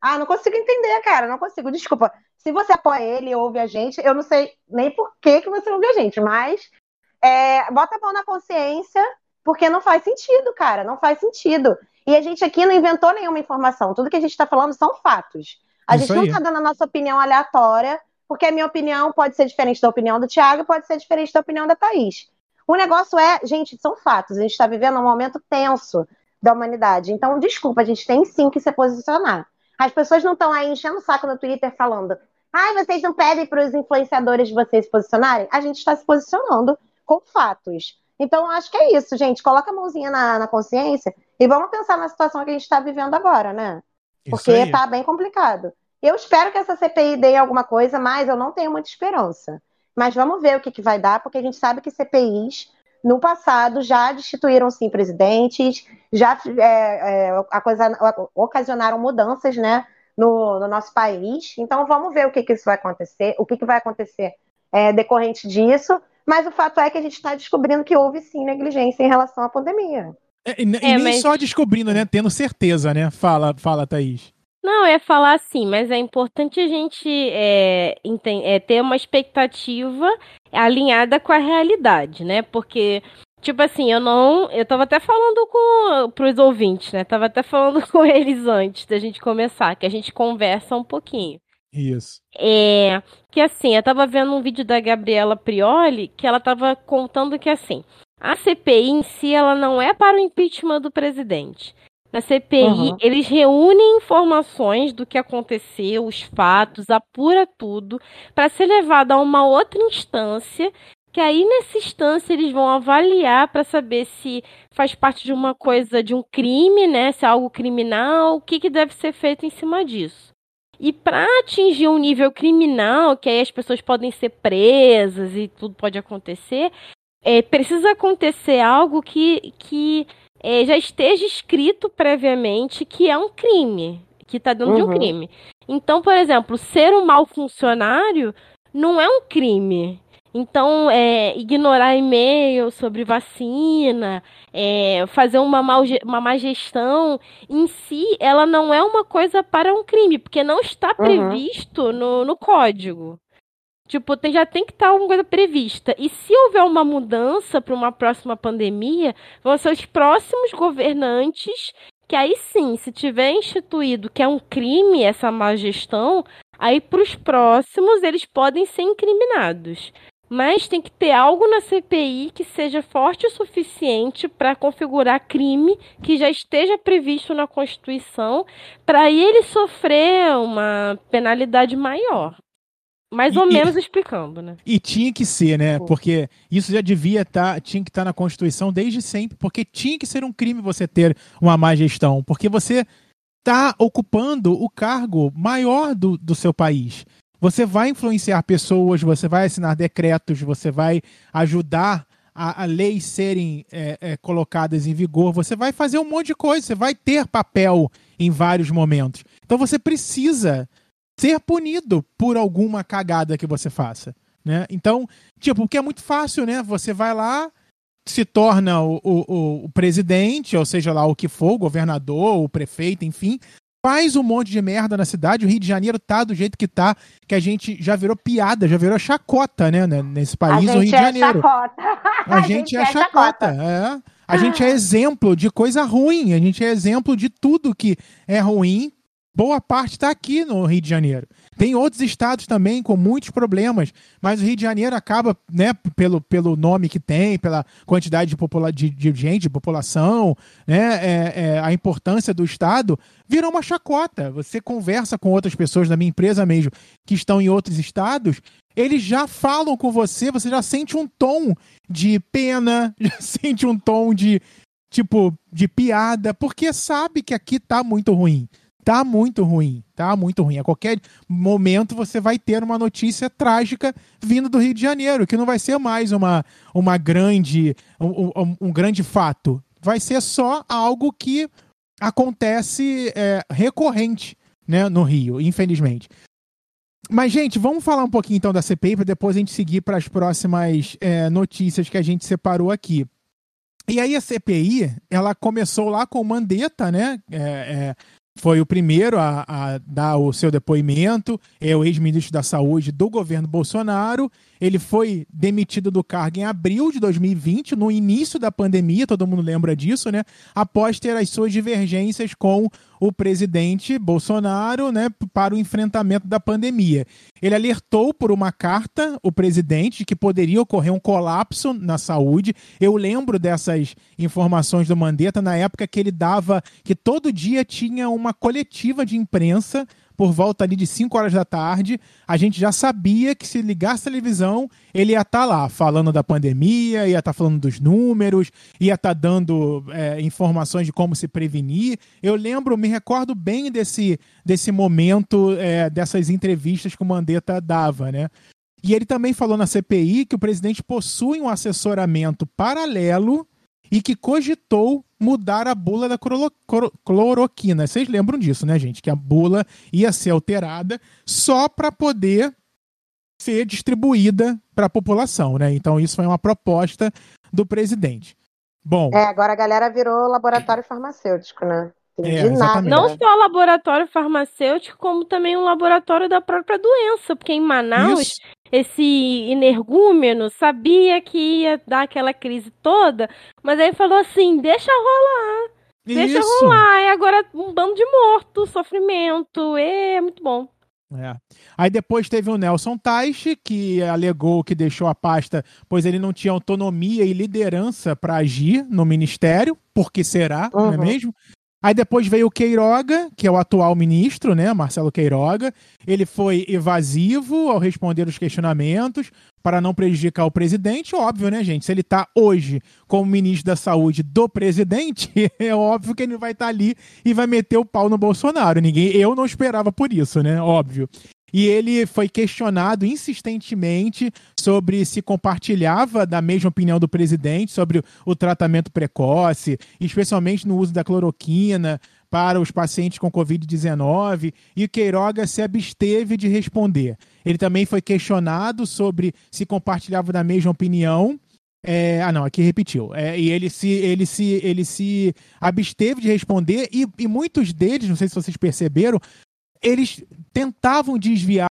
Ah, não consigo entender, cara, não consigo. Desculpa. Se você apoia ele, ouve a gente, eu não sei nem por que, que você ouve a gente, mas é, bota a mão na consciência, porque não faz sentido, cara, não faz sentido. E a gente aqui não inventou nenhuma informação, tudo que a gente está falando são fatos. A Isso gente não está dando a nossa opinião aleatória, porque a minha opinião pode ser diferente da opinião do Thiago, pode ser diferente da opinião da Thaís. O negócio é, gente, são fatos. A gente está vivendo um momento tenso da humanidade. Então, desculpa, a gente tem sim que se posicionar. As pessoas não estão aí enchendo o saco no Twitter falando ai, vocês não pedem para os influenciadores de vocês se posicionarem? A gente está se posicionando com fatos. Então, acho que é isso, gente. Coloca a mãozinha na, na consciência e vamos pensar na situação que a gente está vivendo agora, né? Porque aí. tá bem complicado. Eu espero que essa CPI dê alguma coisa, mas eu não tenho muita esperança. Mas vamos ver o que, que vai dar, porque a gente sabe que CPIs, no passado, já destituíram sim presidentes, já é, é, ocasionaram mudanças né, no, no nosso país. Então vamos ver o que, que isso vai acontecer, o que, que vai acontecer é, decorrente disso. Mas o fato é que a gente está descobrindo que houve sim negligência em relação à pandemia. É, e, e É, nem mas- só descobrindo, né? Tendo certeza, né? Fala, fala, Thaís. Não, ia falar assim, mas é importante a gente é, é, ter uma expectativa alinhada com a realidade, né? Porque, tipo assim, eu não. Eu tava até falando com pros ouvintes, né? Tava até falando com eles antes da gente começar, que a gente conversa um pouquinho. Isso. É, que assim, eu tava vendo um vídeo da Gabriela Prioli que ela tava contando que assim, a CPI em si ela não é para o impeachment do presidente. Na CPI, Uhum. eles reúnem informações do que aconteceu, os fatos, apura tudo, para ser levado a uma outra instância, que aí nessa instância eles vão avaliar para saber se faz parte de uma coisa, de um crime, né? Se é algo criminal, o que, que deve ser feito em cima disso. E para atingir um nível criminal, que aí as pessoas podem ser presas e tudo pode acontecer, é, precisa acontecer algo que, que é, já esteja escrito previamente que é um crime, que está dentro de um Uhum. crime. Então, por exemplo, ser um mau funcionário não é um crime. Então, é, ignorar e-mail sobre vacina, é, fazer uma, mal, uma má gestão, em si, ela não é uma coisa para um crime, porque não está Uhum. previsto no, no código. Tipo, tem- já tem que estar alguma coisa prevista. E se houver uma mudança para uma próxima pandemia, vão ser os próximos governantes que aí sim, se tiver instituído que é um crime essa má gestão, aí para os próximos eles podem ser incriminados. Mas tem que ter algo na CPI que seja forte o suficiente para configurar crime que já esteja previsto na Constituição, para ele sofrer uma penalidade maior. Mais ou E- menos explicando, né? E tinha que ser, né? Porque isso já devia estar, tinha que estar na Constituição desde sempre, porque tinha que ser um crime você ter uma má gestão, porque você está ocupando o cargo maior do, do seu país. Você vai influenciar pessoas, você vai assinar decretos, você vai ajudar a, a leis serem é, é, colocadas em vigor, você vai fazer um monte de coisa, você vai ter papel em vários momentos. Então você precisa ser punido por alguma cagada que você faça, né? Então, tipo, porque é muito fácil, né? Você vai lá, se torna o, o, o presidente, ou seja lá o que for, o governador, o prefeito, enfim, faz um monte de merda na cidade. O Rio de Janeiro tá do jeito que tá, que a gente já virou piada, já virou chacota, né? né, Nesse país, a o Rio gente de é Janeiro. chacota. A gente é chacota, é. A gente é exemplo de coisa ruim, a gente é exemplo de tudo que é ruim boa parte está aqui no Rio de Janeiro. Tem outros estados também com muitos problemas, mas o Rio de Janeiro acaba, né, pelo, pelo nome que tem, pela quantidade de, popula de, de gente, de população, né, é, é, a importância do estado, virou uma chacota. Você conversa com outras pessoas da minha empresa mesmo que estão em outros estados, eles já falam com você, você já sente um tom de pena, já sente um tom de tipo de piada, porque sabe que aqui tá muito ruim tá muito ruim, tá muito ruim. A qualquer momento você vai ter uma notícia trágica vindo do Rio de Janeiro, que não vai ser mais uma, uma grande, um, um, um grande fato. Vai ser só algo que acontece é, recorrente né, no Rio, infelizmente. Mas, gente, vamos falar um pouquinho então da CPI para depois a gente seguir para as próximas é, notícias que a gente separou aqui. E aí a CPI, ela começou lá com o Mandetta, né? É, é, foi o primeiro a, a, dar o seu depoimento, é o ex-ministro da Saúde do governo Bolsonaro. Ele foi demitido do cargo em abril de 2020, no início da pandemia, todo mundo lembra disso, né? Após ter as suas divergências com o presidente Bolsonaro, né, para o enfrentamento da pandemia. Ele alertou por uma carta o presidente que poderia ocorrer um colapso na saúde. Eu lembro dessas informações do Mandetta na época que ele dava que todo dia tinha uma coletiva de imprensa por volta ali de 5 horas da tarde, a gente já sabia que se ligasse a televisão, ele ia estar tá lá falando da pandemia, ia estar tá falando dos números, ia estar tá dando é, informações de como se prevenir. Eu lembro, me recordo bem desse, desse momento, é, dessas entrevistas que o Mandetta dava, né? E ele também falou na CPI que o presidente possui um assessoramento paralelo e que cogitou mudar a bula da cloroquina. Vocês lembram disso, né, gente? Que a bula ia ser alterada só para poder ser distribuída para a população, né? Então isso foi uma proposta do presidente. Bom. É, agora a galera virou laboratório farmacêutico, né? É, Não só laboratório farmacêutico, como também um laboratório da própria doença, porque em Manaus Isso esse energúmeno sabia que ia dar aquela crise toda, mas aí falou assim: deixa rolar. Deixa Isso. rolar. E agora um bando de morto, sofrimento. É muito bom. É. Aí depois teve o Nelson Teich, que alegou que deixou a pasta, pois ele não tinha autonomia e liderança para agir no ministério, porque será, uhum. não é uhum. mesmo? Aí depois veio o Queiroga, que é o atual ministro, né, Marcelo Queiroga. Ele foi evasivo ao responder os questionamentos para não prejudicar o presidente. Óbvio, né, gente? Se ele está hoje como ministro da Saúde do presidente, é óbvio que ele vai estar tá ali e vai meter o pau no Bolsonaro. Ninguém, eu não esperava por isso, né? Óbvio e ele foi questionado insistentemente sobre se compartilhava da mesma opinião do presidente sobre o tratamento precoce, especialmente no uso da cloroquina para os pacientes com Covid-19, e Queiroga se absteve de responder. Ele também foi questionado sobre se compartilhava da mesma opinião. É, ah, não, aqui repetiu. É, e ele se, ele, se, ele se absteve de responder, e, e muitos deles, não sei se vocês perceberam, eles tentavam desviar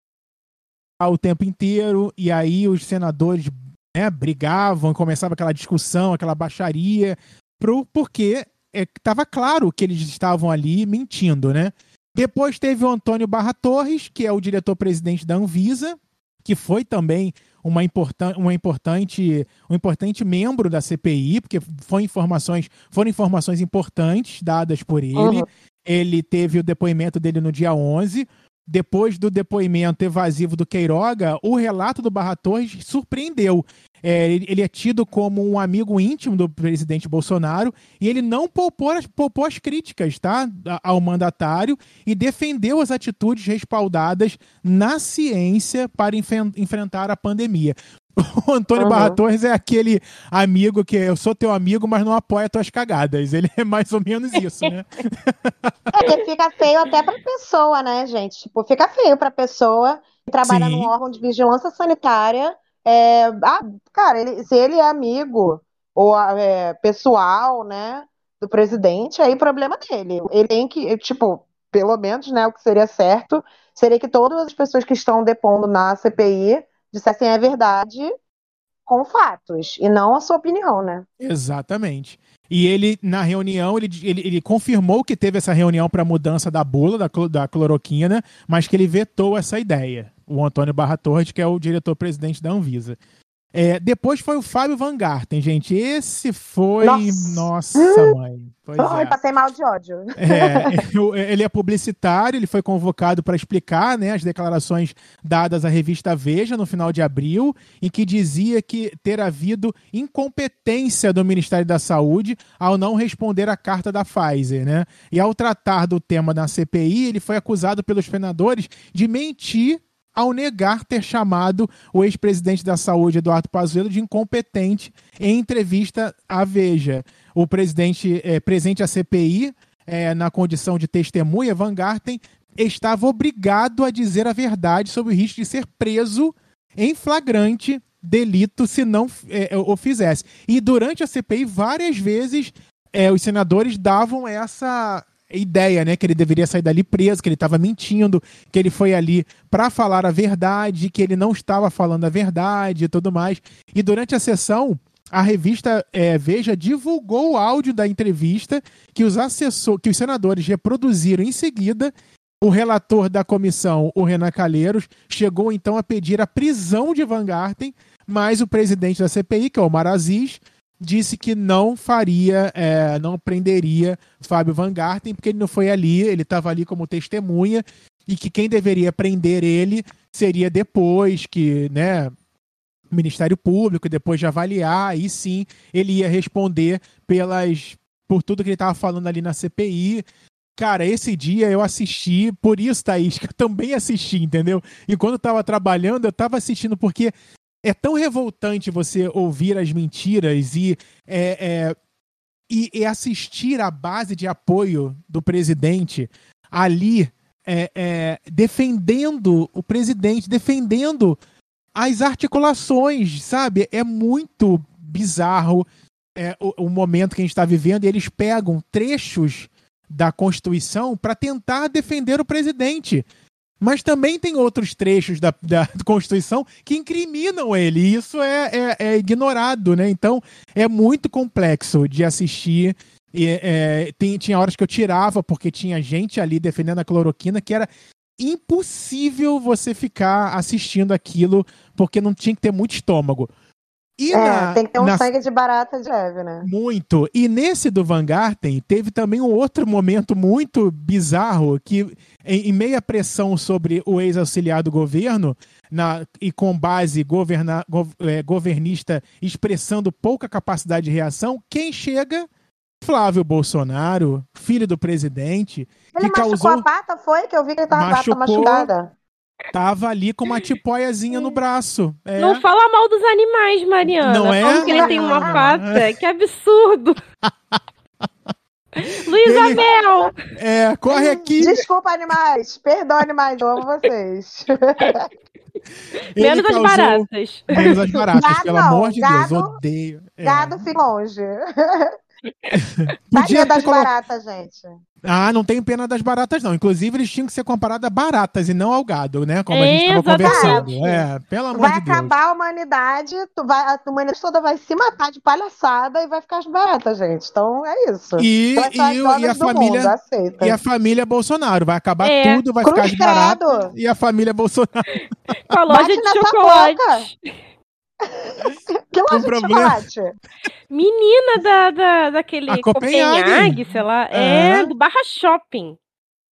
o tempo inteiro, e aí os senadores né, brigavam, começava aquela discussão, aquela baixaria, pro, porque estava é, claro que eles estavam ali mentindo, né? Depois teve o Antônio Barra Torres, que é o diretor-presidente da Anvisa, que foi também uma, importan uma importante, um importante membro da CPI, porque foi informações, foram informações importantes dadas por ele. Uhum. Ele teve o depoimento dele no dia 11. Depois do depoimento evasivo do Queiroga, o relato do Barra Torres surpreendeu. É, ele é tido como um amigo íntimo do presidente Bolsonaro e ele não poupou, poupou as críticas tá, ao mandatário e defendeu as atitudes respaldadas na ciência para enfrentar a pandemia. O Antônio uhum. Barra Torres é aquele amigo que eu sou teu amigo, mas não apoia tuas cagadas. Ele é mais ou menos isso, né? é, fica feio até pra pessoa, né, gente? Tipo, fica feio pra pessoa que trabalha Sim. num órgão de vigilância sanitária. É, ah, cara, ele, se ele é amigo ou é, pessoal, né, do presidente, aí problema dele. Ele tem que, tipo, pelo menos, né, o que seria certo seria que todas as pessoas que estão depondo na CPI dissessem a verdade com fatos e não a sua opinião, né? Exatamente. E ele, na reunião, ele, ele, ele confirmou que teve essa reunião para mudança da bula, da, da cloroquina, mas que ele vetou essa ideia. O Antônio Barra Torres, que é o diretor-presidente da Anvisa. É, depois foi o Fábio Van Garten, gente. Esse foi. Nossa, Nossa mãe. Pois Ai, é. passei mal de ódio. É, ele é publicitário, ele foi convocado para explicar né, as declarações dadas à revista Veja no final de abril, em que dizia que ter havido incompetência do Ministério da Saúde ao não responder à carta da Pfizer. Né? E ao tratar do tema na CPI, ele foi acusado pelos senadores de mentir ao negar ter chamado o ex-presidente da Saúde, Eduardo Pazuello, de incompetente em entrevista à Veja. O presidente é, presente à CPI, é, na condição de testemunha, Van Garten, estava obrigado a dizer a verdade sobre o risco de ser preso em flagrante delito se não é, o fizesse. E durante a CPI, várias vezes, é, os senadores davam essa ideia, né, que ele deveria sair dali preso, que ele estava mentindo, que ele foi ali para falar a verdade, que ele não estava falando a verdade e tudo mais. E durante a sessão, a revista é, Veja divulgou o áudio da entrevista que os assessor, que os senadores reproduziram em seguida. O relator da comissão, o Renan Calheiros, chegou então a pedir a prisão de Van Garten, mas o presidente da CPI, que é o Omar Aziz, disse que não faria, é, não prenderia Fábio Van Garten, porque ele não foi ali, ele estava ali como testemunha, e que quem deveria prender ele seria depois que, né, o Ministério Público, depois de avaliar, aí sim ele ia responder pelas por tudo que ele estava falando ali na CPI. Cara, esse dia eu assisti, por isso, Thaís, que eu também assisti, entendeu? E quando eu tava trabalhando, eu tava assistindo porque é tão revoltante você ouvir as mentiras e, é, é, e, e, assistir a base de apoio do presidente ali é, é, defendendo o presidente, defendendo as articulações, sabe? É muito bizarro é, o, o momento que a gente está vivendo e eles pegam trechos da Constituição para tentar defender o presidente. Mas também tem outros trechos da, da Constituição que incriminam ele, e isso é, é, é ignorado, né? Então é muito complexo de assistir. E, é, tem, tinha horas que eu tirava, porque tinha gente ali defendendo a cloroquina que era impossível você ficar assistindo aquilo, porque não tinha que ter muito estômago. E é, na, tem que ter um na... sangue de barata de leve, né? Muito. E nesse do Van Garten, teve também um outro momento muito bizarro que, em, em meia pressão sobre o ex-auxiliar do governo, na, e com base governa, go, é, governista expressando pouca capacidade de reação, quem chega? Flávio Bolsonaro, filho do presidente. Ele que machucou causou... a pata, foi? Que eu vi que ele tava machucou, machucada. Tava ali com uma tipóiazinha no braço. É. Não fala mal dos animais, Mariana. Não é? Como que ele tem uma pata? Que absurdo. Luiz ele... Abel! É, corre aqui. Desculpa, animais. Perdão, animais. Eu amo vocês. Menos causou... as baratas. Menos as baratas, gado, pelo amor de gado, Deus. Odeio. É. Gado, fica longe. Podia das colo... baratas, gente. Ah, não tenho pena das baratas, não. Inclusive, eles tinham que ser comparados a baratas e não ao gado, né? Como a gente estava conversando. É, pelo amor vai de Deus. Vai acabar a humanidade, tu vai, a humanidade toda vai se matar de palhaçada e vai ficar as baratas, gente. Então é isso. E, e, e a família. Mundo, e a família Bolsonaro. Vai acabar é. tudo, vai Cruz ficar as baratas. E a família Bolsonaro. Com a loja Bate de chocolate. Que loja de problema. chocolate? Menina da, da, daquele a Copenhague. Copenhague, sei lá. É, é do Barra Shopping.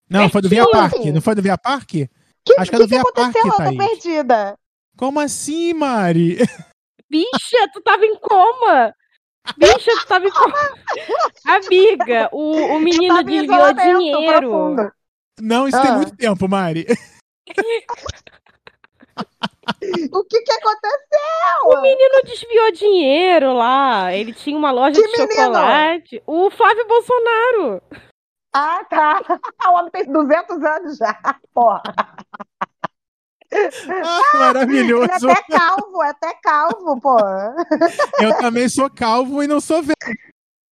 Não, é foi do Via Parque. Não foi do Via Parque? Que, Acho que, é do Via Parque, Eu tô perdida. Como assim, Mari? Bicha, tu tava em coma. Bicha, tu tava em coma. Amiga, o, o menino desviou dinheiro. Profundo. Não, isso ah. tem muito tempo, Mari. O que que aconteceu? O menino desviou dinheiro lá. Ele tinha uma loja que de menino? chocolate. O Flávio Bolsonaro. Ah, tá. O homem tem 200 anos já. Porra. Ah, maravilhoso. Ele é até calvo, é até calvo, pô. Eu também sou calvo e não sou velho.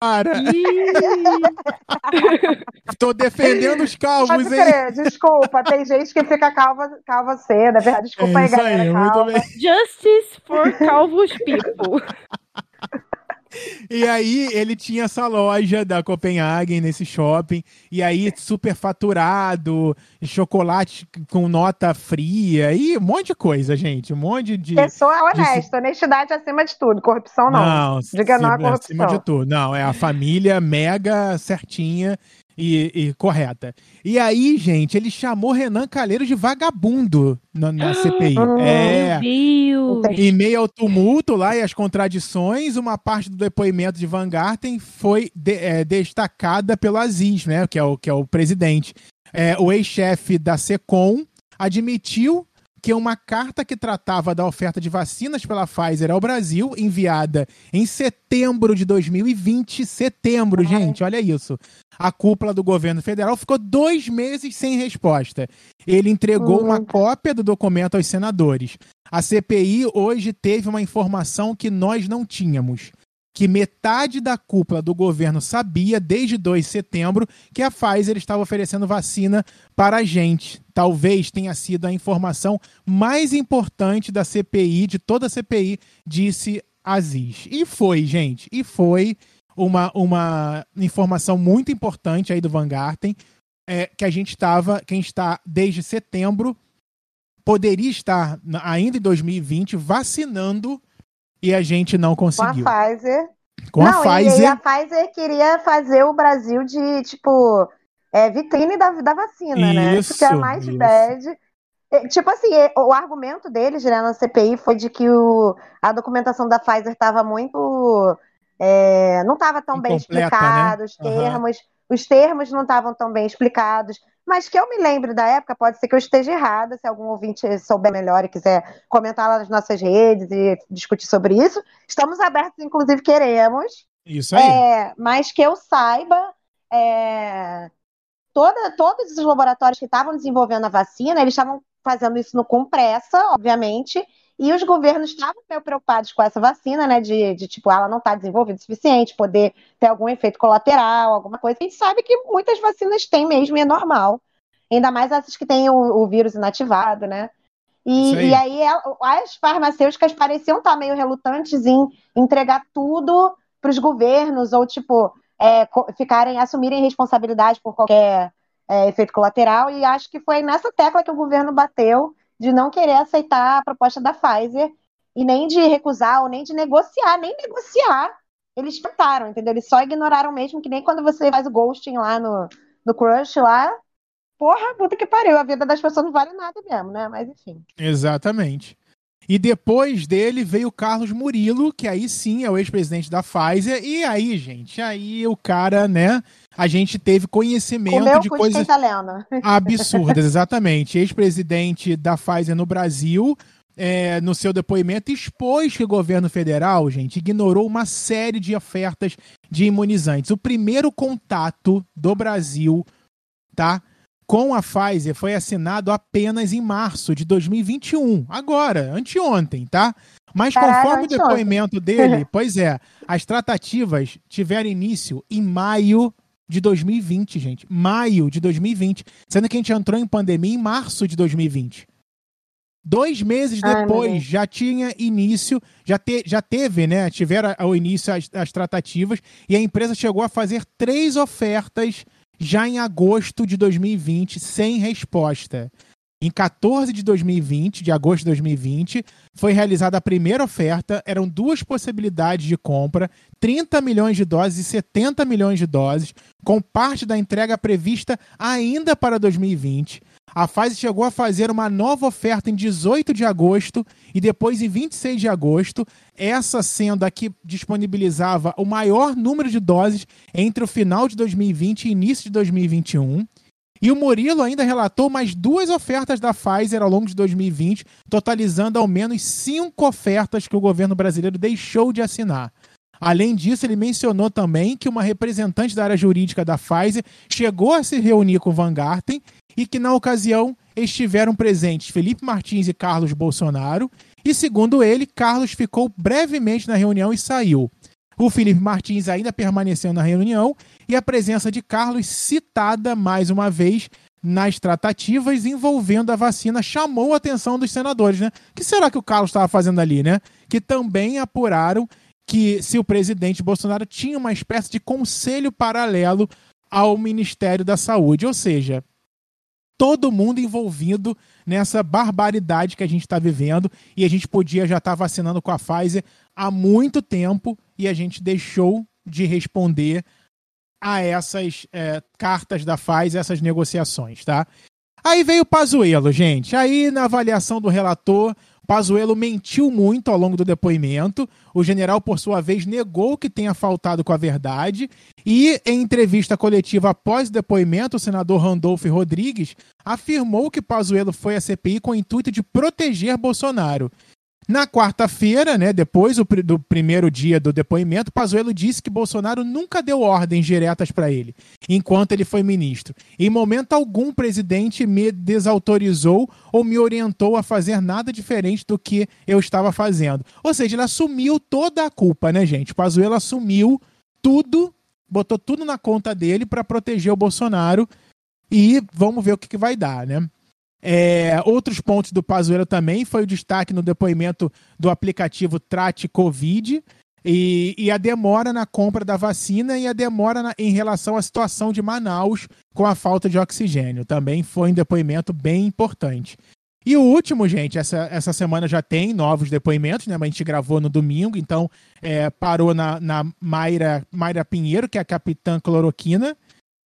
Cara. Tô defendendo os calvos, crer, hein? Desculpa, tem gente que fica calva, calva cedo, é verdade. Desculpa é aí, galera. Aí, Justice for calvos people. E aí ele tinha essa loja da Copenhagen nesse shopping, e aí super faturado, chocolate com nota fria, e um monte de coisa, gente, um monte de... Pessoa honesta, de... honestidade acima de tudo, corrupção não. Não, Diga não a corrupção. Acima de tudo, não, é a família mega certinha e, e, correta. E aí, gente, ele chamou Renan Calheiros de vagabundo na, na CPI. Oh, é. Em meio ao tumulto lá e as contradições, uma parte do depoimento de Van Garten foi de, é, destacada pelo Aziz, né? Que é o, que é o presidente. É, o ex-chefe da SECOM admitiu que uma carta que tratava da oferta de vacinas pela Pfizer ao Brasil, enviada em setembro de 2020, setembro, gente, olha isso. A cúpula do governo federal ficou dois meses sem resposta. Ele entregou uma hum. cópia do documento aos senadores. A CPI hoje teve uma informação que nós não tínhamos que metade da cúpula do governo sabia desde 2 de setembro que a Pfizer estava oferecendo vacina para a gente. Talvez tenha sido a informação mais importante da CPI, de toda a CPI, disse Aziz. E foi, gente, e foi uma, uma informação muito importante aí do Van Garten, é, que a gente estava, quem está desde setembro, poderia estar ainda em 2020 vacinando e a gente não conseguiu. Com a Pfizer. Com não, a Pfizer. E, a Pfizer queria fazer o Brasil de, tipo, é, vitrine da, da vacina, isso, né? Isso que é mais isso. bad. Tipo assim, o argumento deles né, na CPI foi de que o, a documentação da Pfizer estava muito. É, não estava tão Incompleta, bem explicado, né? os termos, uhum. os termos não estavam tão bem explicados. Mas que eu me lembre da época, pode ser que eu esteja errada, se algum ouvinte souber melhor e quiser comentar lá nas nossas redes e discutir sobre isso. Estamos abertos, inclusive queremos. Isso aí. É, mas que eu saiba, é, toda, todos os laboratórios que estavam desenvolvendo a vacina, eles estavam fazendo isso no, com pressa, obviamente, e os governos estavam meio preocupados com essa vacina, né? De, de tipo, ela não está desenvolvida o suficiente, poder ter algum efeito colateral, alguma coisa. A gente sabe que muitas vacinas têm mesmo e é normal. Ainda mais essas que têm o, o vírus inativado, né? E aí, e aí é, as farmacêuticas pareciam estar meio relutantes em entregar tudo para os governos, ou tipo, é, ficarem, assumirem responsabilidade por qualquer é, efeito colateral. E acho que foi nessa tecla que o governo bateu de não querer aceitar a proposta da Pfizer e nem de recusar ou nem de negociar, nem negociar. Eles tentaram, entendeu? Eles só ignoraram mesmo, que nem quando você faz o ghosting lá no, no Crush lá. Porra, puta que pariu, a vida das pessoas não vale nada mesmo, né? Mas enfim. Exatamente. E depois dele veio o Carlos Murilo, que aí sim é o ex-presidente da Pfizer. E aí, gente, aí o cara, né? A gente teve conhecimento Comeu de coisas tá absurdas, exatamente. Ex-presidente da Pfizer no Brasil, é, no seu depoimento, expôs que o governo federal, gente, ignorou uma série de ofertas de imunizantes. O primeiro contato do Brasil, tá? Com a Pfizer foi assinado apenas em março de 2021, agora, anteontem, tá? Mas conforme o depoimento dele, pois é, as tratativas tiveram início em maio de 2020, gente. Maio de 2020. Sendo que a gente entrou em pandemia em março de 2020. Dois meses depois Ai, já tinha início, já, te, já teve, né? Tiveram ao início as, as tratativas e a empresa chegou a fazer três ofertas já em agosto de 2020, sem resposta. Em 14 de 2020, de agosto de 2020, foi realizada a primeira oferta. Eram duas possibilidades de compra: 30 milhões de doses e 70 milhões de doses, com parte da entrega prevista ainda para 2020. A Pfizer chegou a fazer uma nova oferta em 18 de agosto e depois em 26 de agosto, essa sendo a que disponibilizava o maior número de doses entre o final de 2020 e início de 2021. E o Murilo ainda relatou mais duas ofertas da Pfizer ao longo de 2020, totalizando ao menos cinco ofertas que o governo brasileiro deixou de assinar. Além disso, ele mencionou também que uma representante da área jurídica da Pfizer chegou a se reunir com Van Garten e que, na ocasião, estiveram presentes Felipe Martins e Carlos Bolsonaro. E, segundo ele, Carlos ficou brevemente na reunião e saiu. O Felipe Martins ainda permaneceu na reunião e a presença de Carlos, citada mais uma vez nas tratativas envolvendo a vacina, chamou a atenção dos senadores, né? O que será que o Carlos estava fazendo ali, né? Que também apuraram que se o presidente Bolsonaro tinha uma espécie de conselho paralelo ao Ministério da Saúde, ou seja, todo mundo envolvido nessa barbaridade que a gente está vivendo e a gente podia já estar tá vacinando com a Pfizer há muito tempo e a gente deixou de responder a essas é, cartas da Pfizer, essas negociações, tá? Aí veio o Pazuello, gente. Aí na avaliação do relator, Pazuello mentiu muito ao longo do depoimento. O general, por sua vez, negou que tenha faltado com a verdade. E, em entrevista coletiva após o depoimento, o senador Randolfo Rodrigues afirmou que Pazuello foi à CPI com o intuito de proteger Bolsonaro. Na quarta-feira, né, depois do primeiro dia do depoimento, Pazuello disse que Bolsonaro nunca deu ordens diretas para ele, enquanto ele foi ministro. Em momento algum, o presidente me desautorizou ou me orientou a fazer nada diferente do que eu estava fazendo. Ou seja, ele assumiu toda a culpa, né, gente? Pazuello assumiu tudo, botou tudo na conta dele para proteger o Bolsonaro e vamos ver o que, que vai dar, né? É, outros pontos do Pazuello também foi o destaque no depoimento do aplicativo Trate Covid e, e a demora na compra da vacina e a demora na, em relação à situação de Manaus com a falta de oxigênio. Também foi um depoimento bem importante. E o último, gente, essa, essa semana já tem novos depoimentos, né? Mas a gente gravou no domingo, então é, parou na, na Mayra, Mayra Pinheiro, que é a capitã cloroquina,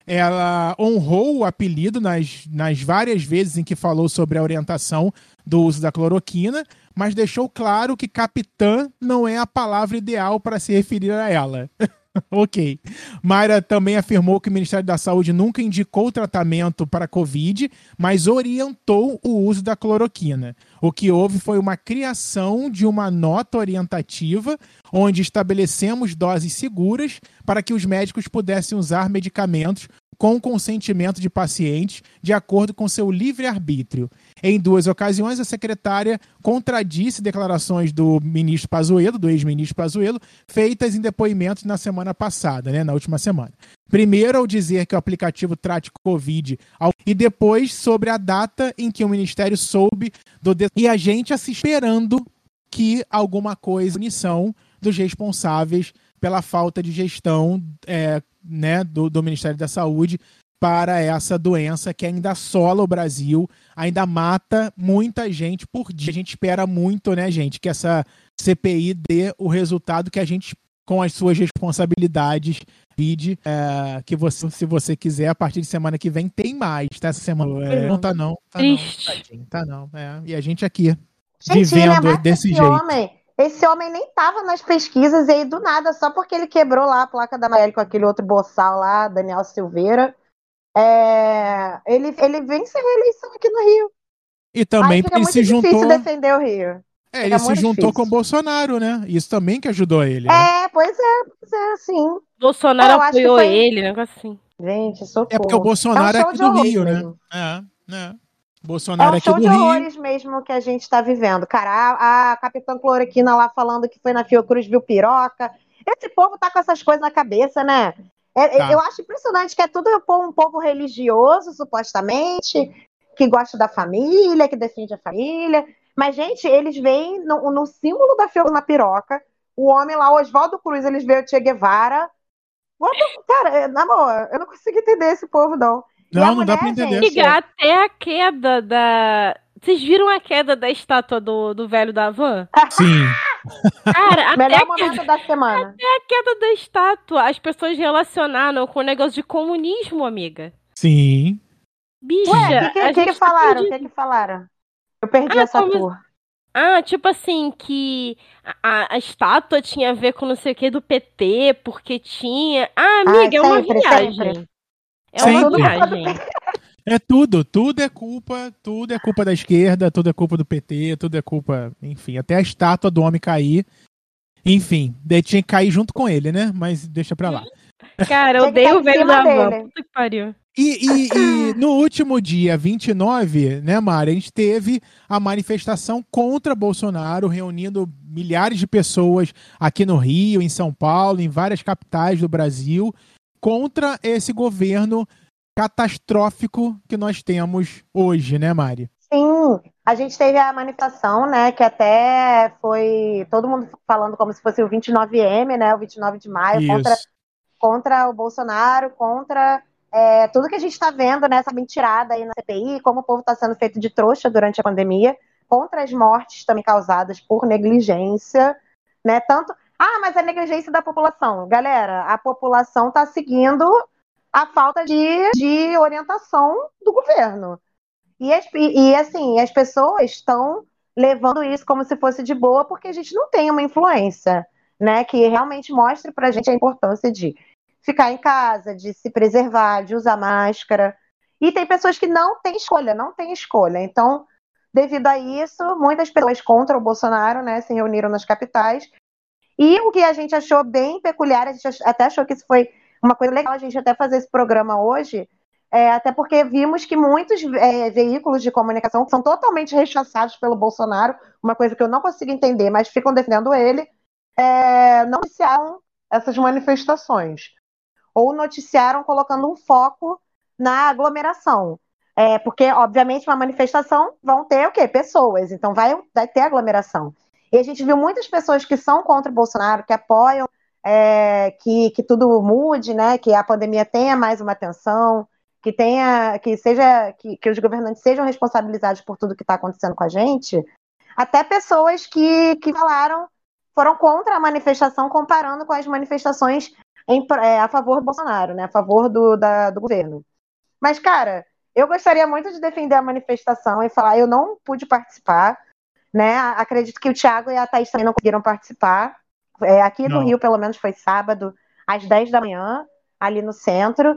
ela honrou o apelido nas, nas várias vezes em que falou sobre a orientação do uso da cloroquina, mas deixou claro que capitã não é a palavra ideal para se referir a ela. ok. Mayra também afirmou que o Ministério da Saúde nunca indicou tratamento para Covid, mas orientou o uso da cloroquina. O que houve foi uma criação de uma nota orientativa, onde estabelecemos doses seguras para que os médicos pudessem usar medicamentos com consentimento de pacientes, de acordo com seu livre-arbítrio. Em duas ocasiões, a secretária contradisse declarações do ministro Pazuello, do ex-ministro Pazuello, feitas em depoimentos na semana passada, né, na última semana. Primeiro, ao dizer que o aplicativo trate Covid, e depois sobre a data em que o ministério soube do. E a gente se esperando que alguma coisa, punição dos responsáveis pela falta de gestão é, né, do, do Ministério da Saúde para essa doença que ainda assola o Brasil, ainda mata muita gente por dia. A gente espera muito, né, gente, que essa CPI dê o resultado que a gente, com as suas responsabilidades, vide é, que você, se você quiser, a partir de semana que vem tem mais, tá? Essa semana é, não tá não, tá Triste. não, tá não. É, e a gente aqui gente, vivendo desse jeito. Homem esse homem nem estava nas pesquisas e aí do nada, só porque ele quebrou lá a placa da Marielle com aquele outro boçal lá, Daniel Silveira, é... ele, ele venceu a eleição aqui no Rio. E também Ai, ele se juntou. difícil defender o Rio. É, ele se juntou difícil. com o Bolsonaro, né? Isso também que ajudou ele. Né? É, pois é, pois é, sim. Bolsonaro é, apoiou foi... ele, negócio assim. Gente, socorro. É porque o Bolsonaro é, um é aqui do Rio, né? É, é. Bolsonaro é um show de horrores mesmo que a gente está vivendo. Cara, a, a Capitã Cloroquina lá falando que foi na Fiocruz viu piroca. Esse povo tá com essas coisas na cabeça, né? É, tá. Eu acho impressionante que é tudo um povo religioso, supostamente, que gosta da família, que defende a família. Mas, gente, eles veem no, no símbolo da Fiocruz na piroca, o homem lá, o Oswaldo Cruz, eles veem o Che Guevara. Cara, na boa, eu não consigo entender esse povo, não. Não, não dá pra entender. Gente, até a queda da. Vocês viram a queda da estátua do, do velho da van? Sim. Cara, Melhor momento queda, da semana. Até a queda da estátua, as pessoas relacionaram com o negócio de comunismo, amiga. Sim. Bicha. o que, que, que, que falaram? O que, que falaram? Eu perdi ah, essa como... tour. Ah, tipo assim, que a, a, estátua tinha a ver com não sei o que do PT, porque tinha. Ah, amiga, ah, é uma viagem. Sempre. É uma viagem. É tudo, tudo é culpa, tudo é culpa da esquerda, tudo é culpa do PT, tudo é culpa, enfim, até a estátua do homem cair. Enfim, daí tinha que cair junto com ele, né? Mas deixa pra lá. Cara, eu odeio o velho da van. Puta que pariu. E, e, e, no último dia 29, né, Mari, a gente teve a manifestação contra Bolsonaro, reunindo milhares de pessoas aqui no Rio, em São Paulo, em várias capitais do Brasil contra esse governo catastrófico que nós temos hoje, né, Mari? Sim, a gente teve a manifestação, né, que até foi todo mundo falando como se fosse o 29M, né, o 29 de maio, contra, contra o Bolsonaro, contra é, tudo que a gente está vendo nessa mentirada aí na CPI, como o povo está sendo feito de trouxa durante a pandemia, contra as mortes também causadas por negligência, né, tanto... Ah, mas é negligência da população. Galera, a população está seguindo a falta de, de orientação do governo. E, as, e assim, as pessoas estão levando isso como se fosse de boa, porque a gente não tem uma influência, né? Que realmente mostre pra gente a importância de ficar em casa, de se preservar, de usar máscara. E tem pessoas que não têm escolha, não têm escolha. Então, devido a isso, muitas pessoas contra o Bolsonaro, né, se reuniram nas capitais. E o que a gente achou bem peculiar, a gente até achou que isso foi uma coisa legal a gente até fazer esse programa hoje, é, até porque vimos que muitos é, veículos de comunicação são totalmente rechaçados pelo Bolsonaro, uma coisa que eu não consigo entender, mas ficam defendendo ele, é, não noticiaram essas manifestações. Ou noticiaram colocando um foco na aglomeração. É, porque, obviamente, uma manifestação vão ter o quê? Pessoas, então vai, vai ter aglomeração. E a gente viu muitas pessoas que são contra o Bolsonaro, que apoiam é, que, que tudo mude, né? Que a pandemia tenha mais uma atenção, que tenha, que seja, que, que os governantes sejam responsabilizados por tudo que está acontecendo com a gente, até pessoas que, que falaram, foram contra a manifestação, comparando com as manifestações em, é, a favor do Bolsonaro, né, a favor do, da, do governo. Mas, cara, eu gostaria muito de defender a manifestação e falar, eu não pude participar, né, acredito que o Thiago e a Thaís também não conseguiram participar, é, aqui no Rio, pelo menos, foi sábado, às 10 da manhã, ali no centro,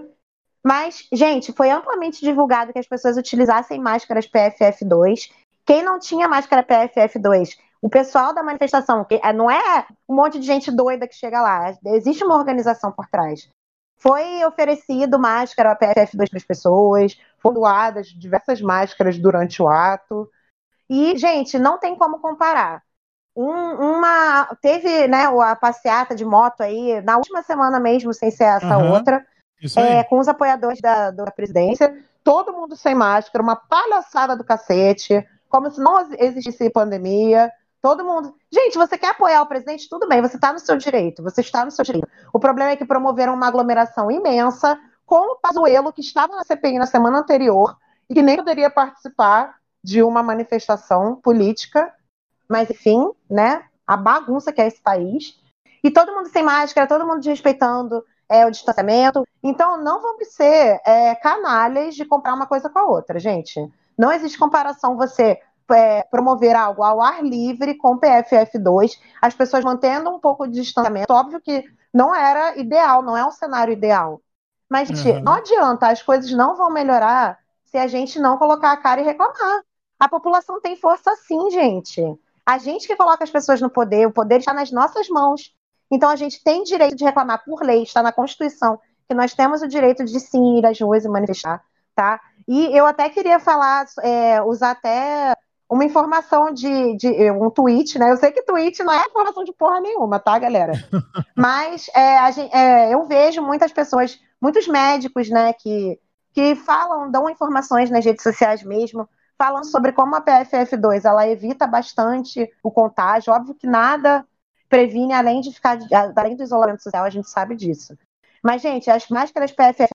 mas, gente, foi amplamente divulgado que as pessoas utilizassem máscaras PFF2. Quem não tinha máscara PFF2, o pessoal da manifestação, que é, não é um monte de gente doida que chega lá, existe uma organização por trás. Foi oferecido máscara PFF2 para as pessoas, foram doadas diversas máscaras durante o ato. E, gente, não tem como comparar. Um, uma teve né a passeata de moto aí na última semana mesmo sem ser essa uhum. outra é, com os apoiadores da, da presidência, todo mundo sem máscara, uma palhaçada do cacete, como se não existisse pandemia. Todo mundo. Gente, você quer apoiar o presidente? Tudo bem, você está no seu direito, você está no seu direito. O problema é que promoveram uma aglomeração imensa com o Pazuello, que estava na CPI na semana anterior e que nem poderia participar de uma manifestação política. Mas, enfim, né? A bagunça que é esse país. E todo mundo sem máscara, todo mundo desrespeitando é, o distanciamento. Então, não vamos ser é, canalhas de comprar uma coisa com a outra, gente. Não existe comparação você é, promover algo ao ar livre com PFF2, as pessoas mantendo um pouco de distanciamento. Óbvio que não era ideal, não é um cenário ideal. Mas, gente, uhum. não adianta, as coisas não vão melhorar se a gente não colocar a cara e reclamar. A população tem força sim, gente. A gente que coloca as pessoas no poder, o poder está nas nossas mãos. Então a gente tem direito de reclamar por lei, está na Constituição, que nós temos o direito de sim ir às ruas e manifestar, tá? E eu até queria falar, é, usar até uma informação de, de, um tweet, né? Eu sei que tweet não é informação de porra nenhuma, tá, galera? Mas é, gente, é, eu vejo muitas pessoas, muitos médicos, né, que, que falam, dão informações nas redes sociais mesmo, falam sobre como a PFF2 ela evita bastante o contágio. Óbvio que nada previne além de ficar além do isolamento social, a gente sabe disso. Mas, gente, as máscaras PFF,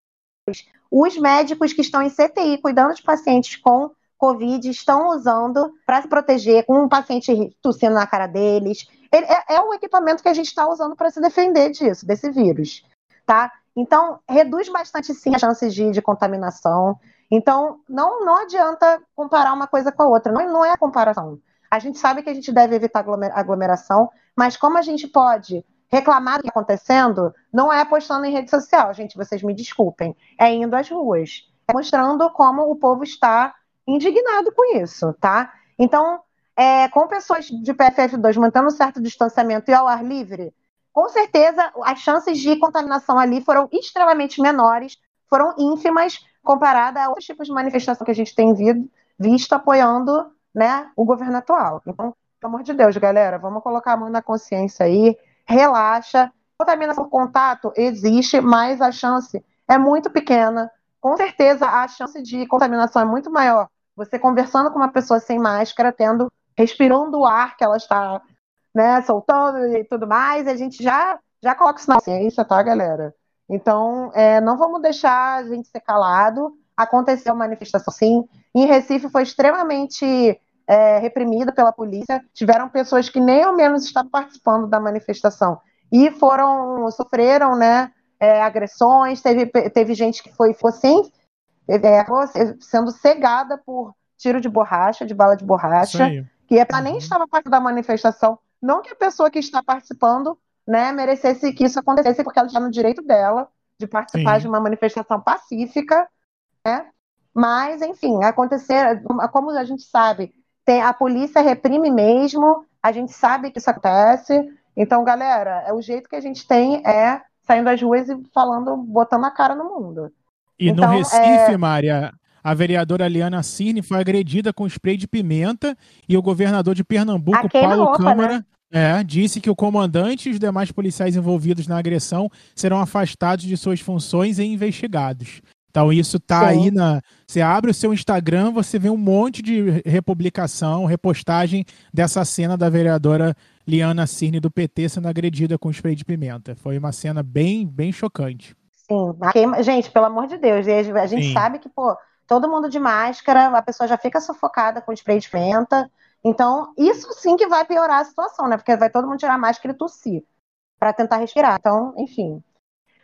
os médicos que estão em CTI cuidando de pacientes com Covid estão usando para se proteger com um paciente tossindo na cara deles. Ele, é, é um equipamento que a gente está usando para se defender disso, desse vírus, tá? Então, reduz bastante sim as chances de, de contaminação. Então, não, não adianta comparar uma coisa com a outra. Não, não é a comparação. A gente sabe que a gente deve evitar aglomeração, mas como a gente pode reclamar do que está acontecendo, não é postando em rede social, gente, vocês me desculpem, é indo às ruas, é mostrando como o povo está indignado com isso, tá? Então, é, com pessoas de PFF2 mantendo um certo distanciamento e ao ar livre, com certeza as chances de contaminação ali foram extremamente menores, foram ínfimas comparada a outros tipos de manifestação que a gente tem visto apoiando né, o governo atual. Então, pelo amor de Deus, galera, vamos colocar a mão na consciência aí, relaxa. Contaminação por contato existe, mas a chance é muito pequena. Com certeza, a chance de contaminação é muito maior você conversando com uma pessoa sem máscara, tendo, respirando o ar que ela está, né, soltando e tudo mais, a gente já, já coloca isso na ciência, tá, galera? Então, é, não vamos deixar a gente ser calado. Aconteceu manifestação, sim. Em Recife foi extremamente é, reprimida pela polícia. Tiveram pessoas que nem ao menos estavam participando da manifestação e foram sofreram, né, é, agressões. Teve, teve gente que foi ficou sem é, sendo cegada por tiro de borracha, de bala de borracha, que é para nem uhum. estava parte da manifestação. Não que a pessoa que está participando, né, merecesse que isso acontecesse, porque ela está no direito dela de participar Sim. de uma manifestação pacífica, né? Mas, enfim, acontecer, como a gente sabe, tem, a polícia reprime mesmo, a gente sabe que isso acontece. Então, galera, é o jeito que a gente tem é saindo às ruas e falando, botando a cara no mundo. E então, no Recife, é... Mária, a vereadora Liana Cirne foi agredida com spray de pimenta e o governador de Pernambuco, Paulo Câmara, né? É, disse que o comandante e os demais policiais envolvidos na agressão serão afastados de suas funções e investigados. Então isso tá Sim. aí na. Você abre o seu Instagram, você vê um monte de republicação, repostagem dessa cena da vereadora Liana Cirne do PT sendo agredida com spray de pimenta. Foi uma cena bem, bem chocante. Sim, queima... gente, pelo amor de Deus, a gente Sim. sabe que, pô, todo mundo de máscara, a pessoa já fica sufocada com spray de pimenta. Então, isso sim que vai piorar a situação, né? Porque vai todo mundo tirar a máscara e tossir para tentar respirar. Então, enfim.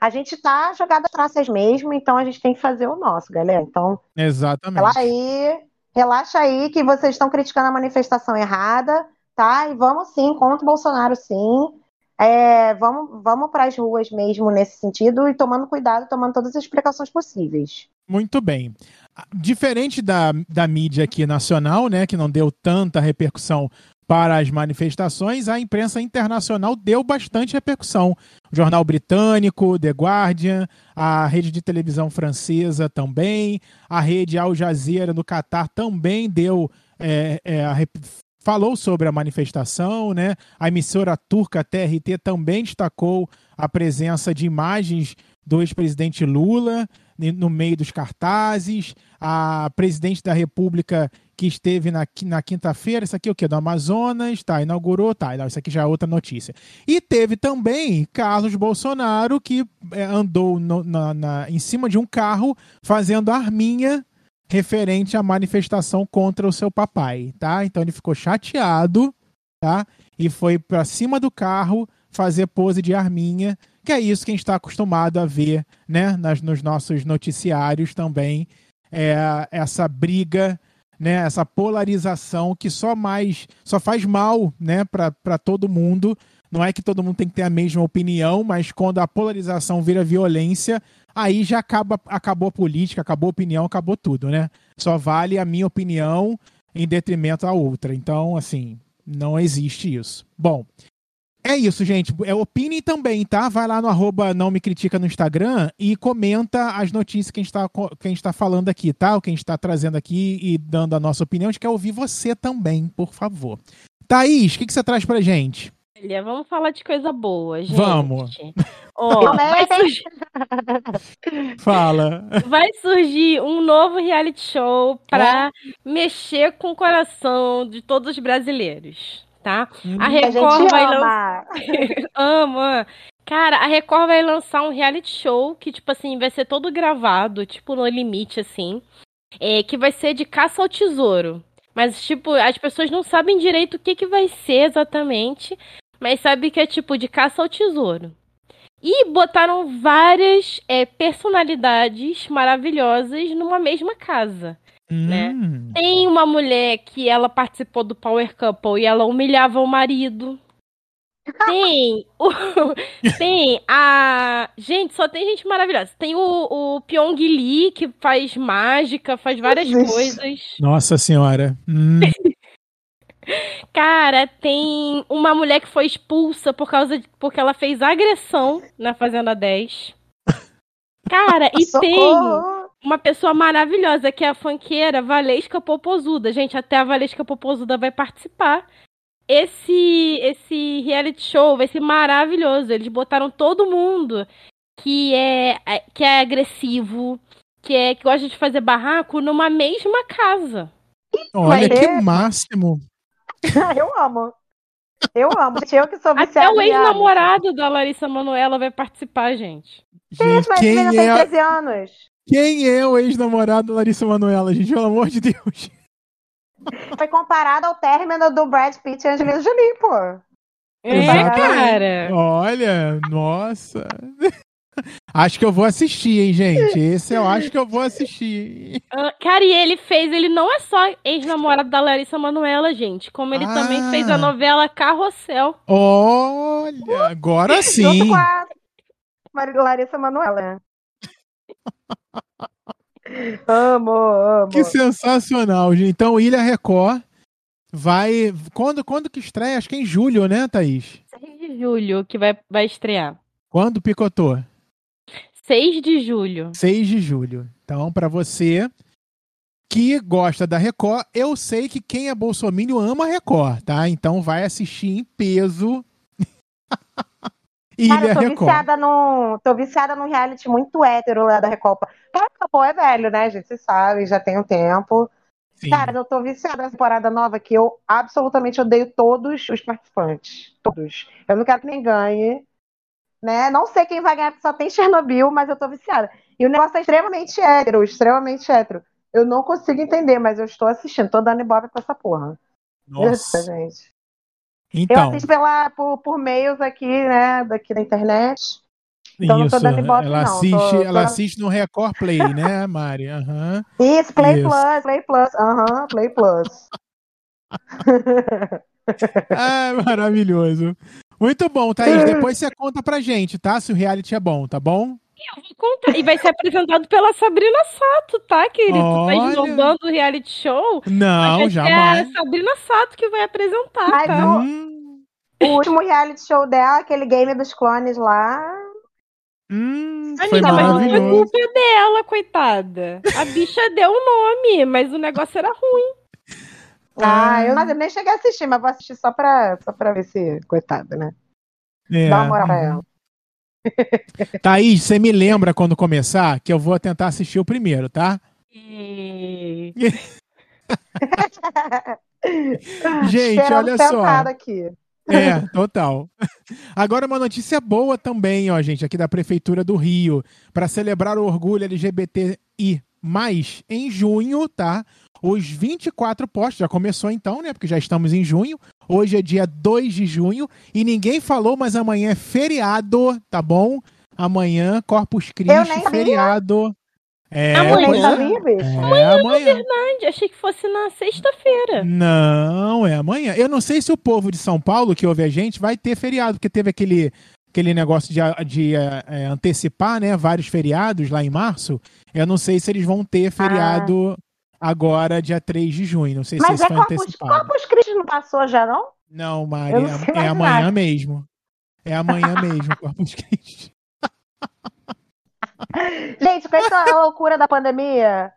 A gente tá jogado traças mesmo, então a gente tem que fazer o nosso, galera. Então, Exatamente. Relaxa aí, relaxa aí que vocês estão criticando a manifestação errada, tá? E vamos sim, contra o Bolsonaro sim. É, vamos vamos para as ruas mesmo nesse sentido e tomando cuidado, tomando todas as precauções possíveis. Muito bem. Diferente da, da mídia aqui nacional, né, que não deu tanta repercussão para as manifestações, a imprensa internacional deu bastante repercussão. O jornal britânico, The Guardian, a rede de televisão francesa também, a rede Al Jazeera no Catar também deu é, é, falou sobre a manifestação, né? A emissora turca TRT também destacou a presença de imagens do ex-presidente Lula no meio dos cartazes. A presidente da República que esteve na, na quinta-feira, isso aqui é o quê? Do Amazonas, tá, inaugurou, tá, isso aqui já é outra notícia. E teve também Carlos Bolsonaro, que é, andou no, na, na, em cima de um carro fazendo arminha referente à manifestação contra o seu papai, tá? Então ele ficou chateado, tá? E foi para cima do carro fazer pose de arminha, que é isso que a gente está acostumado a ver, né? Nas, nos nossos noticiários também, é, essa briga, né? Essa polarização que só mais, só faz mal, né? Para todo mundo. Não é que todo mundo tem que ter a mesma opinião, mas quando a polarização vira violência, aí já acaba, acabou a política, acabou a opinião, acabou tudo, né? Só vale a minha opinião em detrimento à outra. Então, assim, não existe isso. Bom, é isso, gente. É opine também, tá? Vai lá no arroba não me critica no Instagram e comenta as notícias que a gente está tá falando aqui, tá? O que a gente está trazendo aqui e dando a nossa opinião. A gente quer ouvir você também, por favor. Thaís, o que, que você traz pra gente? Olha, vamos falar de coisa boa, gente. Vamos. Oh, vai surgir... Fala. Vai surgir um novo reality show para mexer com o coração de todos os brasileiros, tá? Hum, a Record a vai lançar. ama. Cara, a Record vai lançar um reality show que, tipo assim, vai ser todo gravado, tipo, no limite, assim. É, que vai ser de caça ao tesouro. Mas, tipo, as pessoas não sabem direito o que, que vai ser exatamente mas sabe que é tipo de caça ao tesouro. E botaram várias é, personalidades maravilhosas numa mesma casa. Né? Hum. Né? Tem uma mulher que ela participou do Power Couple e ela humilhava o marido. Tem o, tem a gente só tem gente maravilhosa. Tem o, o Pyong Lee que faz mágica, faz várias coisas. Nossa senhora. Hum. Cara, tem uma mulher que foi expulsa por causa de, porque ela fez agressão na Fazenda 10. Cara, e tem uma pessoa maravilhosa que é a fanqueira Valesca Popozuda. Gente, até a Valesca Popozuda vai participar. Esse esse reality show vai ser maravilhoso. Eles botaram todo mundo que é, é que é agressivo, que é que gosta de fazer barraco numa mesma casa. Olha que máximo. Eu amo. Eu amo. Eu que sou Até viciada o em reality. ex-namorado da Larissa Manoela vai participar, gente. Gente, mas quem menina tem é, 13 anos. quem é o ex-namorado da Larissa Manoela, gente? Pelo amor de Deus. Foi comparado ao término do Brad Pitt e Angelina Jolie, pô. É, cara. Olha, nossa. Acho que eu vou assistir, hein, gente? Esse eu acho que eu vou assistir. Ah, Cara, e ele fez, ele não é só ex-namorado da Larissa Manoela, gente, como ele também Ah. fez a novela Carrossel. Olha, agora sim. com a Larissa Manoela. amo, amo. Que sensacional, gente. Então, Ilha Record vai. Quando, quando que estreia? Acho que é em julho, né, Thaís? 6 de julho que vai, vai estrear. Quando picotou? 6 de julho. 6 de julho. Então, pra você que gosta da Record, eu sei que quem é bolsominion ama a Record, tá? Então vai assistir em peso Ilha Cara, eu tô Record. viciada num. Tô viciada num reality muito hétero lá da Recopa. Claro que o pô é velho, né, gente? Vocês sabem, já tem um tempo. Sim. Cara, eu tô viciada nessa temporada nova que eu absolutamente odeio todos os participantes. Todos. Eu não quero que nem ganhe. Né? Não sei quem vai ganhar, porque só tem Chernobyl, mas eu tô viciada. E o negócio é extremamente hétero, extremamente hétero. Eu não consigo entender, mas eu estou assistindo. Tô dando ibope pra essa porra. Isso, Nossa. gente. Eu Então, assisto pela, por, por meios aqui, né, daqui da internet. então tô isso. ibope, ela não. assiste, Tô- tô ela na- assiste no Record Play, né, Mari? Aham. Isso, Play Isso. Plus, Play Plus. Aham, Play Plus. Ah, maravilhoso. Muito bom, Thaís. Depois você conta pra gente, tá? Se o reality é bom, tá bom? Eu vou contar. E vai ser apresentado pela Sabrina Sato, tá, querido? Tu tá Olha. esnobando o reality show. Não, ser jamais. a Sabrina Sato que vai apresentar, Mas tá? o- Hum, O último reality show dela, aquele game dos clones lá. hum, Amiga, foi mas não culpa dela, coitada. A bicha deu o nome, mas o negócio era ruim. Ah, eu, mas eu nem cheguei a assistir, mas vou assistir só pra, só pra ver se. Coitada, né? É. Dá uma moral pra ela. Thaís, você me lembra quando começar que eu vou tentar assistir o primeiro, tá? E... Gente, Esperando olha só. aqui. É, total. Agora uma notícia boa também, ó, gente, aqui da Prefeitura do Rio, para celebrar o orgulho LGBTI+, em junho, tá? Os 24 postos, já começou então, né? Porque já estamos em junho. Hoje é dia 2 de junho e ninguém falou, mas amanhã é feriado, tá bom? Amanhã, Corpus Christi, sabia. feriado. É, Amanhã? pois Nem é. sabia, bicho. É amanhã. Verdade, achei que fosse na sexta-feira. Não, é amanhã. Eu não sei se o povo de São Paulo que ouve a gente vai ter feriado, porque teve aquele, aquele negócio de, de eh, eh, antecipar, né, vários feriados lá em março. Eu não sei se eles vão ter feriado agora, dia 3 de junho. Não sei se Mas esse é foi Corpus, antecipado. Corpus Christi não passou já, não? Não, Mari, não é- é, amanhã mesmo. É amanhã mesmo, Corpus Christi. Gente, com essa loucura da pandemia,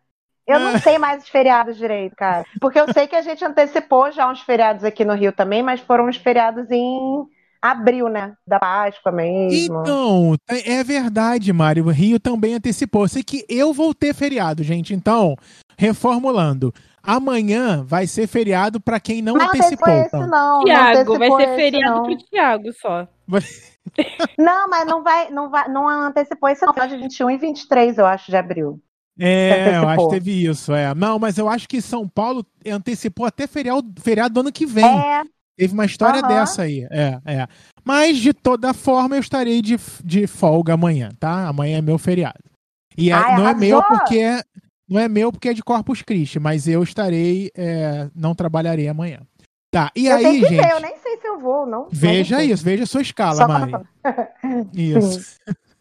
eu não sei mais os feriados direito, cara. Porque eu sei que a gente antecipou já uns feriados aqui no Rio também, mas foram uns feriados em abril, né? Da Páscoa mesmo. Então, é é verdade, Mário. O Rio também antecipou. Eu sei que eu vou ter feriado, gente. Então, reformulando. Amanhã vai ser feriado para quem não Não antecipou. esse, então. não. não Tiago, vai antecipou ser esse, feriado não. pro Tiago só. Não, mas não vai, não vai, não antecipou esse não. Final de 21 e 23, eu acho, de abril. É, eu acho que teve isso, é. Não, mas eu acho que São Paulo antecipou até feriado, feriado do ano que vem. É, Teve uma história Aham. dessa aí. É, é. Mas, de toda forma, eu estarei de, de folga amanhã, tá? Amanhã é meu feriado. E é- Ai, não é meu porque é, não é meu porque é de Corpus Christi, mas eu estarei, é, não trabalharei amanhã. Tá, e eu aí, gente? ver, eu nem sei se eu vou, não. Veja enfim. isso, veja a sua escala, Só pra Mari. falar. Isso.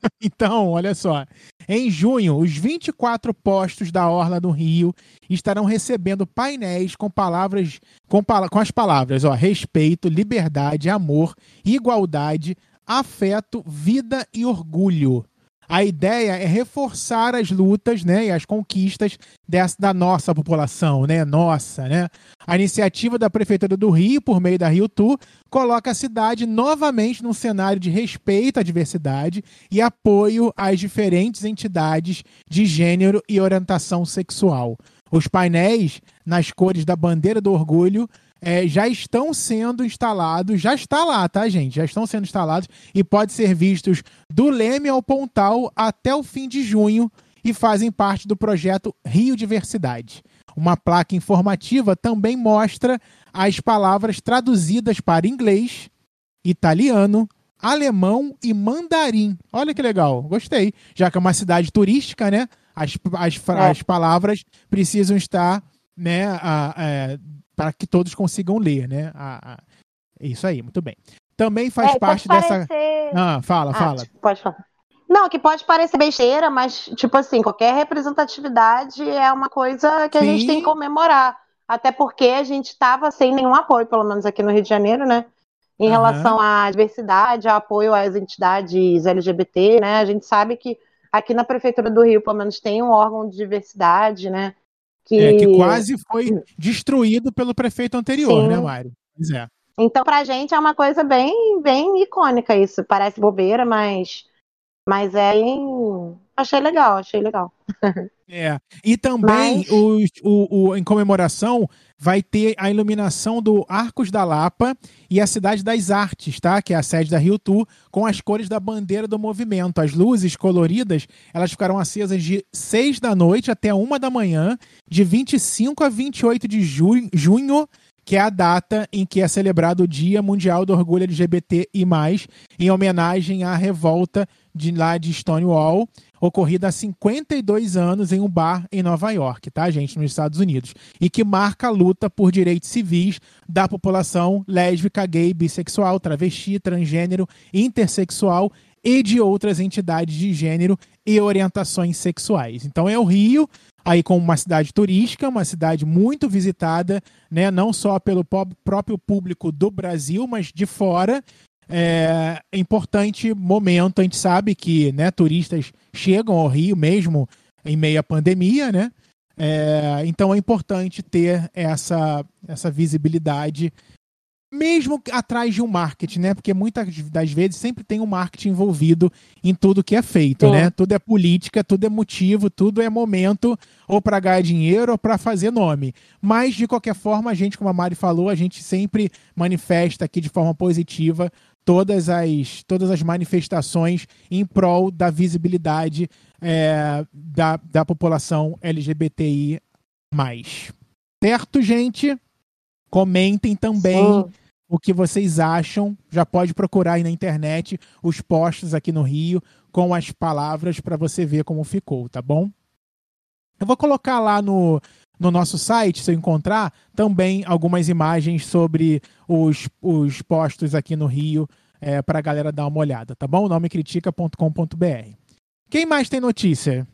Então, olha só. Em junho, os 24 postos da Orla do Rio estarão recebendo painéis com palavras com, com as palavras, ó, respeito, liberdade, amor, igualdade, afeto, vida e orgulho. A ideia é reforçar as lutas, né, e as conquistas dessa, da nossa população, né, nossa, né. A iniciativa da Prefeitura do Rio, por meio da Rio Tour, coloca a cidade novamente num cenário de respeito à diversidade e apoio às diferentes entidades de gênero e orientação sexual. Os painéis nas cores da bandeira do orgulho é, já estão sendo instalados, já está lá, tá, gente? Já estão sendo instalados e pode ser vistos do Leme ao Pontal até o fim de junho e fazem parte do projeto Rio Diversidade. Uma placa informativa também mostra as palavras traduzidas para inglês, italiano, alemão e mandarim. Olha que legal, gostei. Já que é uma cidade turística, né? As, as, é. as palavras precisam estar né, a, a, é, para que todos consigam ler, né? A, isso aí, muito bem. Também faz é, parte dessa. Parecer... Ah, fala, ah, fala. Pode falar. Não, que pode parecer besteira, mas, tipo assim, qualquer representatividade é uma coisa que a Sim. gente tem que comemorar. Até porque a gente estava sem nenhum apoio, pelo menos aqui no Rio de Janeiro, né? Em uhum. relação à diversidade, a apoio às entidades LGBT, né? A gente sabe que aqui na Prefeitura do Rio, pelo menos, tem um órgão de diversidade, né? Que, é, que quase foi destruído pelo prefeito anterior, né, Sim. né, Mário? Pois é. Então, pra gente é uma coisa bem, bem icônica isso. Parece bobeira, mas, mas é. Em... Achei legal, achei legal. É. E também, mas... o, o, o, em comemoração, vai ter a iluminação do Arcos da Lapa e a Cidade das Artes, tá? Que é a sede da Rio Tour, com as cores da bandeira do movimento. As luzes coloridas, elas ficarão acesas de 6 da noite até 1 da manhã, de 25 a 28 de junho, junho que é a data em que é celebrado o Dia Mundial do Orgulho LGBT e mais, em homenagem à revolta de lá de Stonewall, ocorrida há 52 anos em um bar em Nova York, tá, gente, nos Estados Unidos, e que marca a luta por direitos civis da população lésbica, gay, bissexual, travesti, transgênero, intersexual e de outras entidades de gênero e orientações sexuais. Então é o Rio, aí como uma cidade turística, uma cidade muito visitada, né, não só pelo próprio público do Brasil, mas de fora. É importante momento, a gente sabe que né, turistas chegam ao Rio mesmo em meio à pandemia, né? É, então é importante ter essa, essa visibilidade mesmo atrás de um marketing, né? Porque muitas das vezes sempre tem um marketing envolvido em tudo que é feito, né? Tudo é política, tudo é motivo, tudo é momento ou para ganhar dinheiro ou para fazer nome. Mas de qualquer forma, a gente, como a Mari falou, a gente sempre manifesta aqui de forma positiva todas as, todas as manifestações em prol da visibilidade é, da, da população LGBTI. Certo, gente? Comentem também. Sim o que vocês acham. Já pode procurar aí na internet os posts aqui no Rio com as palavras para você ver como ficou, tá bom? Eu vou colocar lá no, no nosso site, se eu encontrar, também algumas imagens sobre os, os postos aqui no Rio é, para a galera dar uma olhada, tá bom? nomecritica.com.br. Quem mais tem notícia?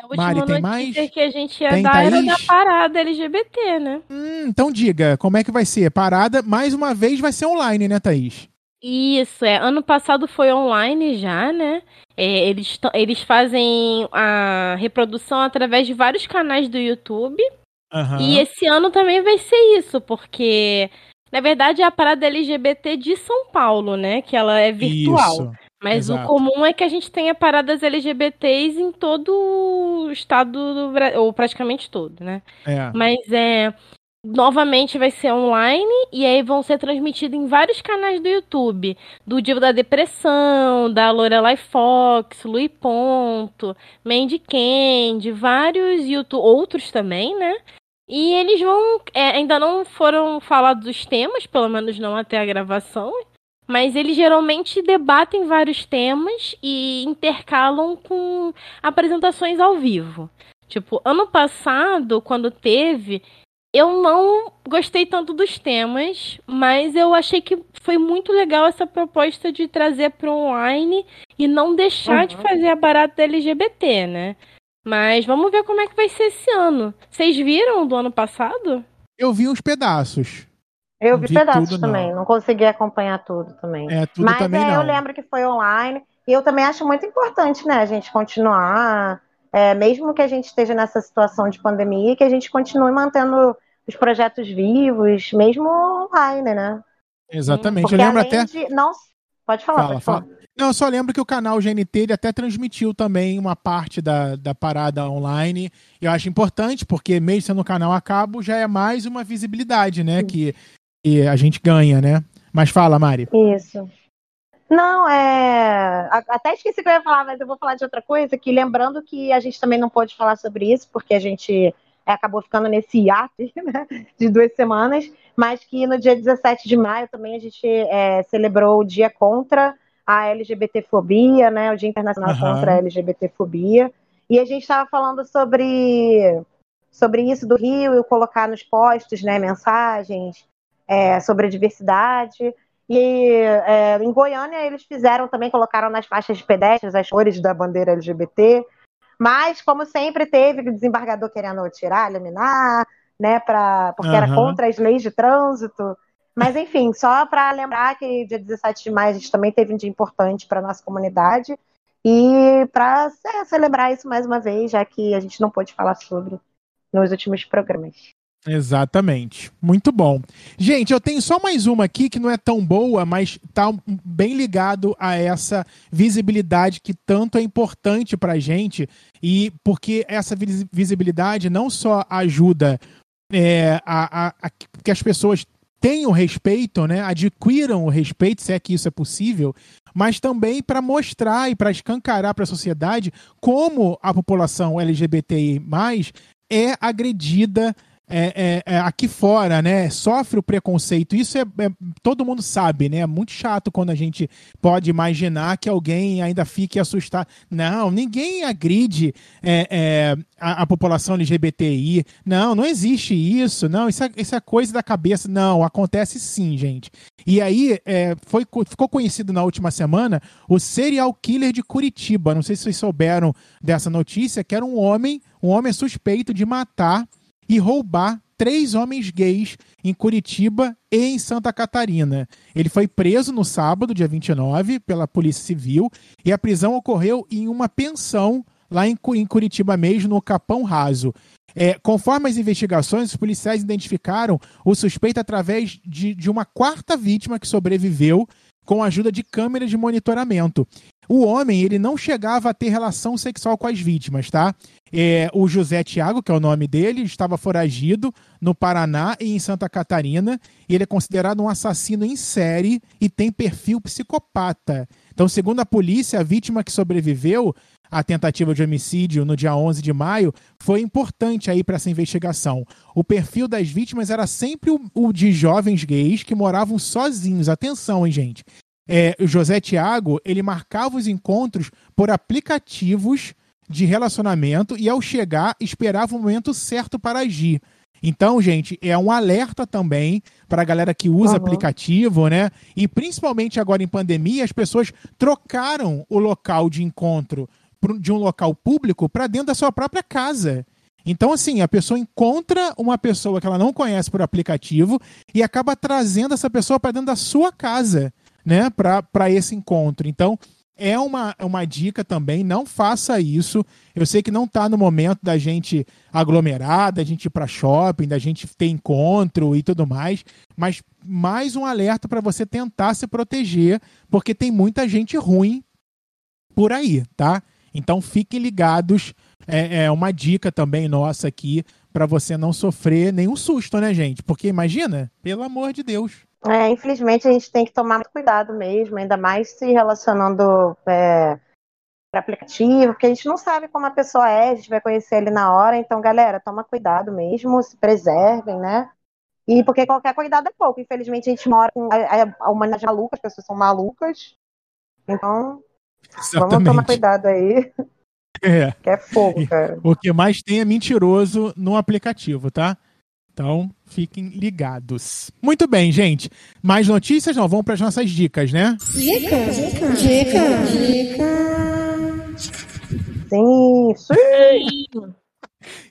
A última Mari, tem mais? que a gente ia tem, dar Thaís? era da parada LGBT, né? Hum, então diga, como é que vai ser? Parada, mais uma vez, vai ser online, né, Thaís? Isso, é. Ano passado foi online já, né? É, eles, eles fazem a reprodução através de vários canais do YouTube. Uhum. E esse ano também vai ser isso, porque, na verdade, é a parada LGBT de São Paulo, né? Que ela é virtual. Isso. Mas Exato. o comum é que a gente tenha paradas LGBTs em todo o estado do Brasil, ou praticamente todo, né? É. Mas é. Novamente vai ser online e aí vão ser transmitidos em vários canais do YouTube. Do Divo da Depressão, da Lorelai Fox, Lui Ponto, Mandy Candy, vários YouTube, outros também, né? E eles vão. É, ainda não foram falados os temas, pelo menos não até a gravação. Mas eles geralmente debatem vários temas e intercalam com apresentações ao vivo. Tipo, ano passado, quando teve, eu não gostei tanto dos temas, mas eu achei que foi muito legal essa proposta de trazer para online e não deixar uhum. de fazer a barata LGBT, né? Mas vamos ver como é que vai ser esse ano. Vocês viram do ano passado? Eu vi uns pedaços. Eu vi pedaços tudo, também, não. não. consegui acompanhar tudo também. É, tudo Mas também é, eu lembro que foi online. E eu também acho muito importante, né, a gente continuar, é, mesmo que a gente esteja nessa situação de pandemia, que a gente continue mantendo os projetos vivos, mesmo online, né? Exatamente. Porque eu lembro até. De, não, Pode falar, fala, pode falar. Fala. Não, eu só lembro que o canal GNT ele até transmitiu também uma parte da, da parada online. Eu acho importante, porque mesmo sendo um canal a cabo, já é mais uma visibilidade, né? Que, que a gente ganha, né? Mas fala, Mari. Isso. Não, é. Até esqueci que eu ia falar, mas eu vou falar de outra coisa. Que lembrando que a gente também não pôde falar sobre isso, porque a gente é, acabou ficando nesse hiato né, de duas semanas, mas que no dia 17 de maio também a gente é, celebrou o Dia Contra a LGBTfobia, né? O Dia Internacional uhum. contra a LGBTfobia. E a gente estava falando sobre, sobre isso do Rio e colocar nos postos né, mensagens é, sobre a diversidade. E é, em Goiânia eles fizeram também, colocaram nas faixas de pedestres as cores da bandeira LGBT. Mas, como sempre, teve o desembargador querendo tirar, eliminar, né, pra, porque uhum. era contra as leis de trânsito. Mas, enfim, só para lembrar que dia 17 de maio a gente também teve um dia importante para nossa comunidade. E para é, celebrar isso mais uma vez, já que a gente não pôde falar sobre nos últimos programas. Exatamente. Muito bom. Gente, eu tenho só mais uma aqui que não é tão boa, mas tá bem ligado a essa visibilidade que tanto é importante pra gente e porque essa visibilidade não só ajuda é, a, a, a que as pessoas tenham respeito, né, adquiram o respeito, se é que isso é possível, mas também para mostrar e para escancarar para a sociedade como a população LGBTI+, é agredida é, é, é, aqui fora, né, sofre o preconceito. Isso é, é, todo mundo sabe, né? É muito chato quando a gente pode imaginar que alguém ainda fique assustado. Não, ninguém agride é, é, a, a, população LGBTI. Não, não existe isso. Não, isso é, isso é coisa da cabeça. Não, acontece sim, gente. E aí foi, ficou conhecido na última semana o serial killer de Curitiba. Não sei se vocês souberam dessa notícia, que era um homem, um homem suspeito de matar e roubar três homens gays em Curitiba e em Santa Catarina. Ele foi preso no sábado, dia 29, pela Polícia Civil, e a prisão ocorreu em uma pensão lá em Curitiba mesmo, no Capão Raso. É, conforme as investigações, os policiais identificaram o suspeito através de, de uma quarta vítima que sobreviveu com a ajuda de câmeras de monitoramento. O homem, ele não chegava a ter relação sexual com as vítimas, tá? É, o José Tiago, que é o nome dele, estava foragido no Paraná e em Santa Catarina. E ele é considerado um assassino em série e tem perfil psicopata. Então, segundo a polícia, a vítima que sobreviveu à tentativa de homicídio no dia 11 de maio foi importante aí para essa investigação. O perfil das vítimas era sempre o, o de jovens gays que moravam sozinhos. Atenção, hein, gente? é, José Tiago, ele marcava os encontros por aplicativos de relacionamento e ao chegar esperava o momento certo para agir. Então, gente, é um alerta também para a galera que usa uhum. aplicativo, né? E principalmente agora em pandemia, as pessoas trocaram o local de encontro de um local público para dentro da sua própria casa. Então, assim, a pessoa encontra uma pessoa que ela não conhece por aplicativo e acaba trazendo essa pessoa para dentro da sua casa né, para esse encontro. Então, é uma, uma dica também, não faça isso. Eu sei que não está no momento da gente aglomerar, da gente ir para shopping, da gente ter encontro e tudo mais, mas mais um alerta para você tentar se proteger, porque tem muita gente ruim por aí, tá? Então fiquem ligados. É, é uma dica também nossa aqui para você não sofrer nenhum susto, né, gente? Porque imagina, pelo amor de Deus. É, infelizmente a gente tem que tomar cuidado mesmo, ainda mais se relacionando é, para aplicativo, porque a gente não sabe como a pessoa é, a gente vai conhecer ele na hora, então, galera, toma cuidado mesmo, se preservem, né? E porque qualquer cuidado é pouco. Infelizmente, a gente mora com a, a humanidade maluca, as pessoas são malucas. Então, Exatamente. vamos tomar cuidado aí. É. Que é fogo, cara. O que mais tem é mentiroso no aplicativo, tá? Então, fiquem ligados. Muito bem, gente. Mais notícias? Não, vamos para as nossas dicas, né? Dica, dica, dica, dica. Sim, sim.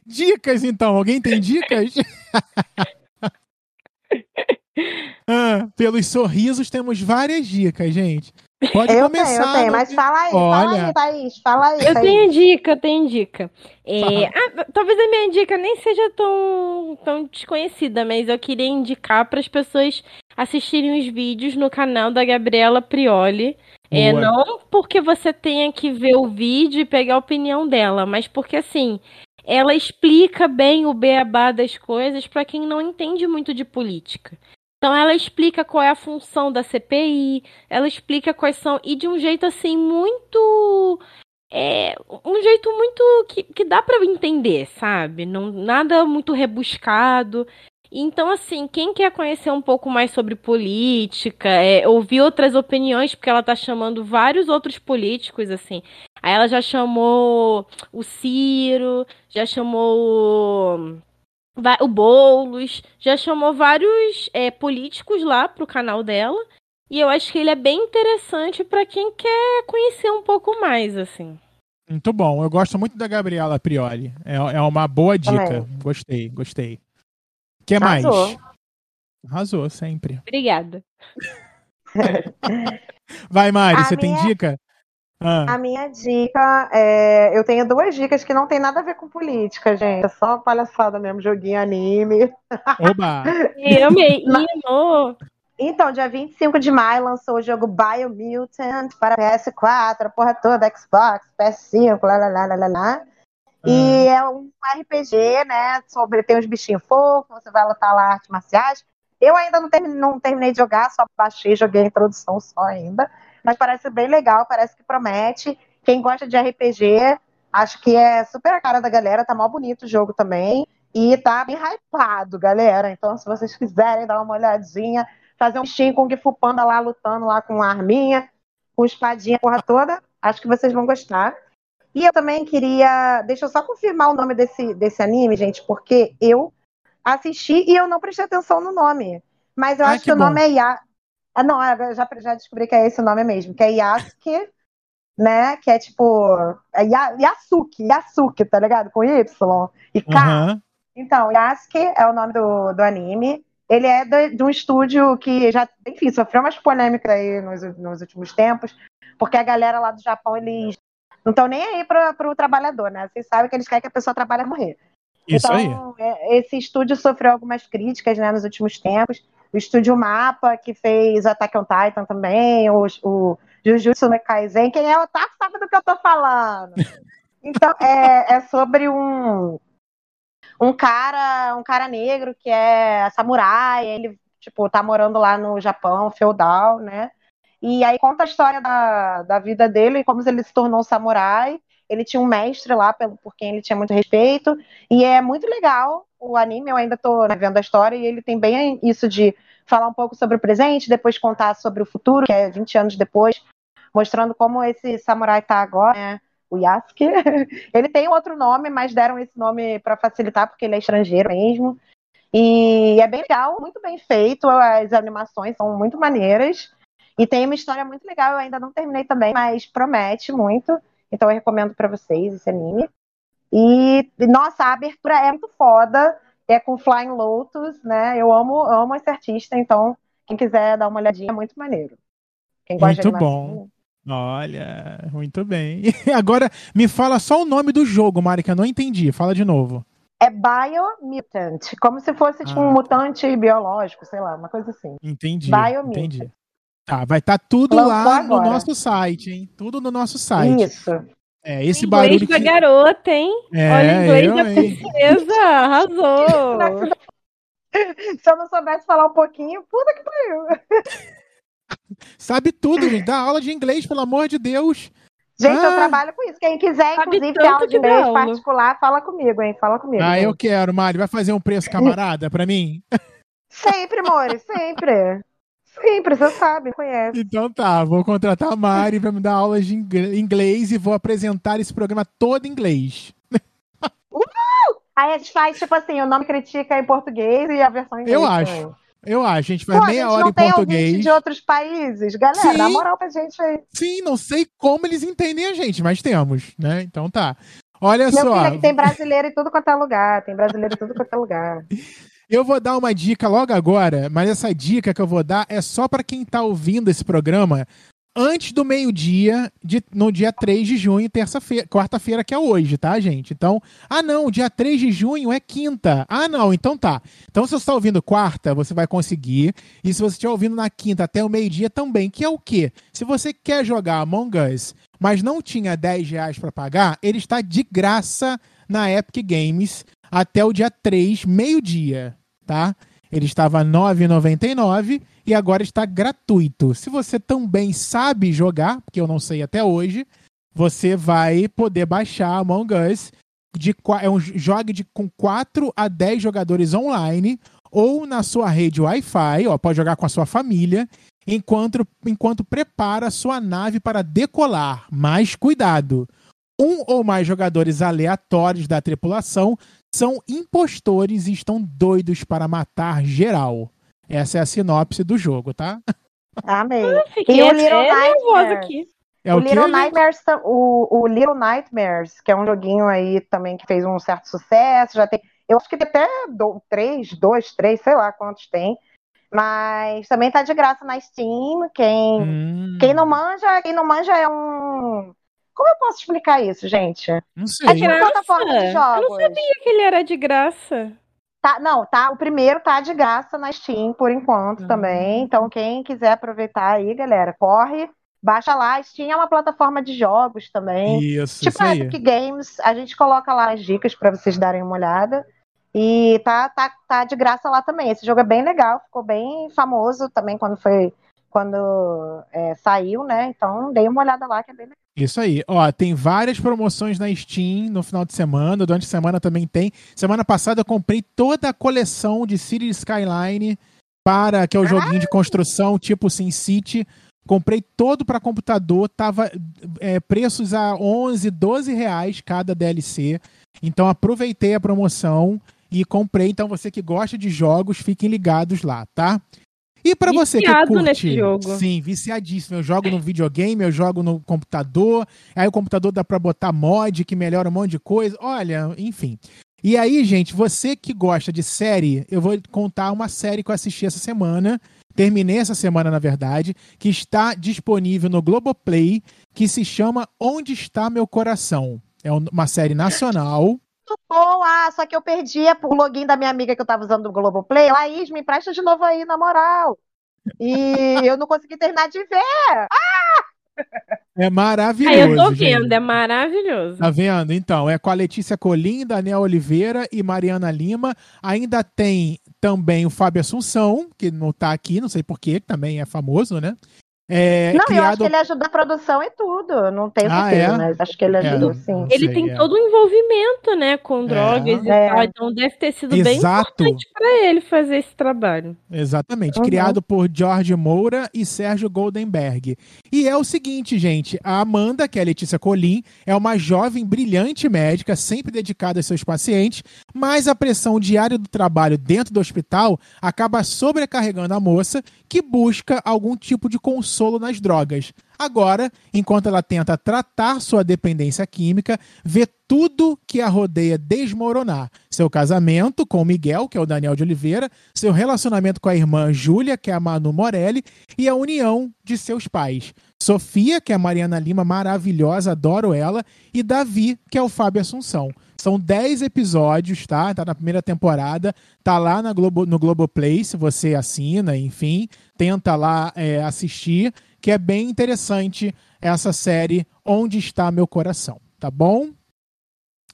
Dicas, então. Alguém tem dicas? ah, pelos sorrisos, temos várias dicas, gente. Pode eu começar. tenho, eu tenho, mas fala aí, Olha... fala aí, Thaís, fala aí. Eu Thaís. tenho dica, eu tenho dica. É, ah, talvez a minha dica nem seja tão, tão desconhecida, mas eu queria indicar para as pessoas assistirem os vídeos no canal da Gabriela Prioli. É, não porque você tenha que ver o vídeo e pegar a opinião dela, mas porque assim, ela explica bem o beabá das coisas para quem não entende muito de política. Então ela explica qual é a função da CPI, ela explica quais são e de um jeito assim muito é um jeito muito que, que dá para entender, sabe? Não nada muito rebuscado. Então, assim, quem quer conhecer um pouco mais sobre política, é, ouvir outras opiniões, porque ela tá chamando vários outros políticos, assim. Aí ela já chamou o Ciro, já chamou o Boulos, já chamou vários é, políticos lá pro canal dela. E eu acho que ele é bem interessante para quem quer conhecer um pouco mais, assim. Muito bom. Eu gosto muito da Gabriela Prioli. É, é uma boa dica. Também. Gostei, gostei. O que mais? Arrasou. Arrasou, sempre. Obrigada. Vai, Mari, A você minha... tem dica? Ah. A minha dica é. Eu tenho duas dicas que não tem nada a ver com política, gente. É só palhaçada mesmo, joguinho anime. Oba! eu me Então, dia 25 de maio lançou o jogo Biomutant para PS4, a porra toda, Xbox, PS5, lá lá lá lá lá. E ah. é um RPG, né? Sobre tem uns bichinhos fofos, você vai lutar lá artes marciais. Eu ainda não terminei, não terminei de jogar, só baixei, joguei a introdução só ainda mas parece bem legal, parece que promete. Quem gosta de RPG, acho que é super a cara da galera, tá mal bonito o jogo também. E tá bem hypado, galera. Então, se vocês quiserem dar uma olhadinha, fazer um bichinho com o Fu Panda lá lutando lá com arminha, com espadinha, porra toda, acho que vocês vão gostar. E eu também queria. Deixa eu só confirmar o nome desse, desse anime, gente, porque eu assisti e eu não prestei atenção no nome. Mas eu acho que, que o nome é Ya. Ah, não, eu já, já descobri que é esse o nome mesmo, que é Yasuke, né? Que é tipo. É Yasuke, Yasuke, tá ligado? Com Y e K. Uhum. Então, Yasuke é o nome do, do anime. Ele é de, de, um estúdio que já, enfim, sofreu umas polêmicas aí nos, nos últimos tempos, porque a galera lá do Japão, eles não estão nem aí para o trabalhador, né? Vocês sabem que eles querem que a pessoa trabalhe a morrer. Isso então, aí. É, esse estúdio sofreu algumas críticas né, nos últimos tempos o Estúdio Mapa, que fez Attack on Titan também, o, o Jujutsu no Kaisen. Quem é o otaku sabe do que eu tô falando. Então, é, é sobre um, um cara, um cara negro que é samurai, ele, tipo, tá morando lá no Japão, feudal, né? E aí conta a história da, da vida dele, como ele se tornou samurai. Ele tinha um mestre lá pelo, por quem ele tinha muito respeito. E é muito legal o anime, eu ainda estou né, vendo a história, e ele tem bem isso de falar um pouco sobre o presente, depois contar sobre o futuro, que é 20 anos depois, mostrando como esse samurai está agora, né? O Yasuke. ele tem outro nome, mas deram esse nome para facilitar, porque ele é estrangeiro mesmo. E é bem legal, muito bem feito, as animações são muito maneiras. E tem uma história muito legal, eu ainda não terminei também, mas promete muito. Então eu recomendo para vocês esse anime. E, nossa, a abertura é muito foda. É com Flying Lotus, né? Eu amo, amo esse artista, então quem quiser dar uma olhadinha é muito maneiro. Quem gosta muito bom. Olha, muito bem. Agora me fala só o nome do jogo, Mari, que eu não entendi. Fala de novo. É Biomutant, como se fosse tipo, ah, um mutante biológico, sei lá, uma coisa assim. Entendi. Biomutant. Entendi. Tá, vai estar tá tudo Lançou lá agora. no nosso site, hein? Tudo no nosso site. Isso. É, esse o barulho. Inglês que... da garota, hein? É, Olha o inglês eu, da princesa, arrasou. Se eu não soubesse falar um pouquinho, puta que pariu. Sabe tudo, gente. Dá aula de inglês, pelo amor de Deus. Gente, ah. eu trabalho com isso. Quem quiser, Sabe inclusive, ter aula de inglês particular, fala comigo, hein? Fala comigo. Ah, gente. eu quero, Mari. Vai fazer um preço camarada pra mim? Sempre, amor, sempre. Sempre, você sabe, conhece. Então tá, vou contratar a Mari para me dar aulas de inglês e vou apresentar esse programa todo em inglês. Uhul! Aí a gente faz, tipo assim, o nome critica em português e a versão em inglês. Eu acho. Eu acho, a gente faz Pô, meia gente hora em português. de outros países, galera, Sim. dá moral pra gente aí. Sim, não sei como eles entendem a gente, mas temos, né? Então tá. Olha Meu só. Filho, tem brasileiro em tudo quanto é lugar, tem brasileiro em tudo quanto é lugar. Eu vou dar uma dica logo agora, mas essa dica que eu vou dar é só para quem está ouvindo esse programa antes do meio-dia, no dia 3 de junho, terça-feira, quarta-feira, que é hoje, tá, gente? Então, ah, não, dia 3 de junho é quinta. Ah, não, então tá. Então, se você está ouvindo quarta, você vai conseguir. E se você estiver ouvindo na quinta até o meio-dia também, que é o quê? Se você quer jogar Among Us, mas não tinha 10 reais para pagar, ele está de graça na Epic Games até o dia 3, meio-dia, tá? Ele estava R$ 9,99 e agora está gratuito. Se você também sabe jogar, porque eu não sei até hoje, você vai poder baixar Among Us. De, é um jogo de, com 4 a 10 jogadores online ou na sua rede Wi-Fi, ó, pode jogar com a sua família, enquanto, enquanto prepara sua nave para decolar. Mas cuidado! Um ou mais jogadores aleatórios da tripulação são impostores e estão doidos para matar geral. Essa é a sinopse do jogo, tá? Amei. e o Little Nightmares. Aqui. É o, o Little Nightmares, o, o Little Nightmares, que é um joguinho aí também que fez um certo sucesso, já tem, eu acho que tem até do, três, dois, três, sei lá quantos tem. Mas também tá de graça na Steam. Quem, hum. quem não manja, quem não manja é um como eu posso explicar isso, gente? Não sei. É tipo uma plataforma de jogos. Eu não sabia que ele era de graça. Tá, não, tá. O primeiro tá de graça na Steam por enquanto uhum. também. Então, quem quiser aproveitar aí, galera, corre, baixa lá. Steam é uma plataforma de jogos também. Isso, tipo isso a Epic Games, a gente coloca lá as dicas para vocês darem uma olhada. E tá, tá, tá de graça lá também. Esse jogo é bem legal, ficou bem famoso também quando foi quando é, saiu, né? Então dei uma olhada lá que é bem legal. Isso aí. Ó, tem várias promoções na Steam no final de semana. Durante a semana também tem. Semana passada eu comprei toda a coleção de City Skyline para, que é o joguinho de construção tipo SimCity. Comprei todo para computador, tava é, preços a 11, 12 reais cada DLC. Então aproveitei a promoção e comprei. Então você que gosta de jogos, fiquem ligados lá, tá? E para você que curte, nesse jogo. sim, viciadíssimo. Eu jogo no videogame, eu jogo no computador. Aí o computador dá para botar mod que melhora um monte de coisa. Olha, enfim. E aí, gente, você que gosta de série, eu vou contar uma série que eu assisti essa semana. Terminei essa semana, na verdade, que está disponível no Globoplay, que se chama Onde Está Meu Coração. É uma série nacional muito bom. Ah, só que eu perdi o login da minha amiga que eu tava usando do Globoplay. Laís, me empresta de novo aí, na moral. E eu não consegui terminar de ver. Ah! É maravilhoso. eu tô gente. vendo, é maravilhoso. Tá vendo? Então, é com a Letícia Colim, Daniel Oliveira e Mariana Lima. Ainda tem também o Fábio Assunção, que não tá aqui, não sei porquê, que também é famoso, né? É, não, criado... eu acho que ele ajuda a produção e tudo. Não tenho ah, certeza, é? mas acho que ele é, ajudou é, sim. Ele tem é. todo o um envolvimento, né, com é. drogas e tal. Então deve ter sido Exato. bem importante para ele fazer esse trabalho. Exatamente. Uhum. Criado por George Moura e Sérgio Goldenberg. E é o seguinte, gente. A Amanda, que é a Letícia Colim, é uma jovem brilhante médica, sempre dedicada aos seus pacientes, mas a pressão diária do trabalho dentro do hospital acaba sobrecarregando a moça, que busca algum tipo de consulta consolo nas drogas. Agora, enquanto ela tenta tratar sua dependência química, vê tudo que a rodeia desmoronar. Seu casamento com Miguel, que é o Daniel de Oliveira, seu relacionamento com a irmã Júlia, que é a Manu Morelli, e a união de seus pais. Sofia, que é a Mariana Lima, maravilhosa, adoro ela, e Davi, que é o Fábio Assunção. São 10 episódios, tá? Tá na primeira temporada. Tá lá na Globo, no Globoplay, se você assina, enfim. Tenta lá é, assistir, que é bem interessante essa série Onde Está Meu Coração, tá bom?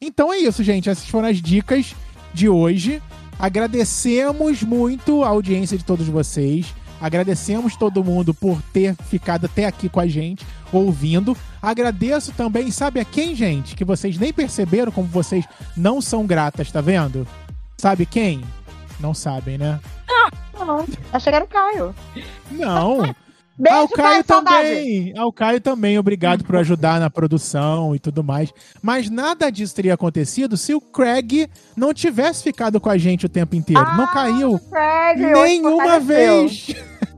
Então é isso, gente. Essas foram as dicas de hoje. Agradecemos muito a audiência de todos vocês. Agradecemos todo mundo por ter ficado até aqui com a gente, ouvindo. Agradeço também, sabe a quem, gente? Que vocês nem perceberam como vocês não são gratas, tá vendo? Sabe quem? Não sabem, né? Ah, não. Achei que era o Caio. Não. Beijo, Ao Caio também. Ao Caio também, obrigado por ajudar na produção e tudo mais. Mas nada disso teria acontecido se o Craig não tivesse ficado com a gente o tempo inteiro. Ah, não caiu Craig, nenhuma vez.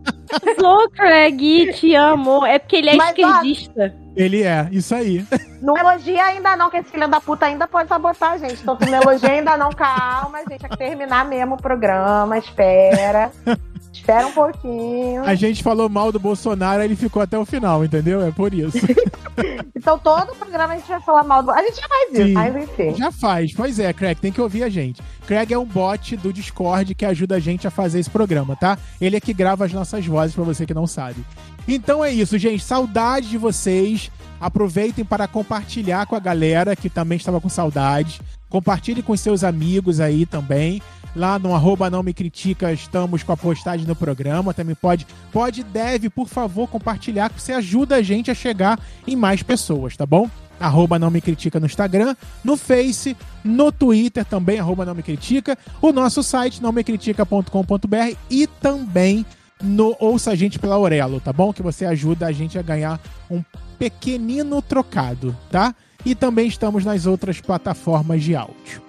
Sou Craig, te amo. É porque ele é Mas, esquerdista. Ó, ele é, isso aí. Não elogia ainda não, que esse filho da puta ainda pode sabotar, gente. Então, não elogia ainda não, calma, gente. É que terminar mesmo o programa, espera. Espera um pouquinho. A gente falou mal do Bolsonaro, ele ficou até o final, entendeu? É por isso. então todo programa a gente vai falar mal do. A gente já faz isso, Sim, mas enfim. Já faz, pois é, Craig, tem que ouvir a gente. Craig é um bot do Discord que ajuda a gente a fazer esse programa, tá? Ele é que grava as nossas vozes para você que não sabe. Então é isso, gente. Saudade de vocês. Aproveitem para compartilhar com a galera que também estava com saudade. Compartilhe com seus amigos aí também. Lá no arroba não me critica, estamos com a postagem do programa. Também pode, pode, deve, por favor, compartilhar, que você ajuda a gente a chegar em mais pessoas, tá bom? Arroba não me critica no Instagram, no Face, no Twitter também, arroba não me critica, o nosso site não me critica.com.br e também no Ouça a Gente pela Aurelo, tá bom? Que você ajuda a gente a ganhar um pequenino trocado, tá? E também estamos nas outras plataformas de áudio.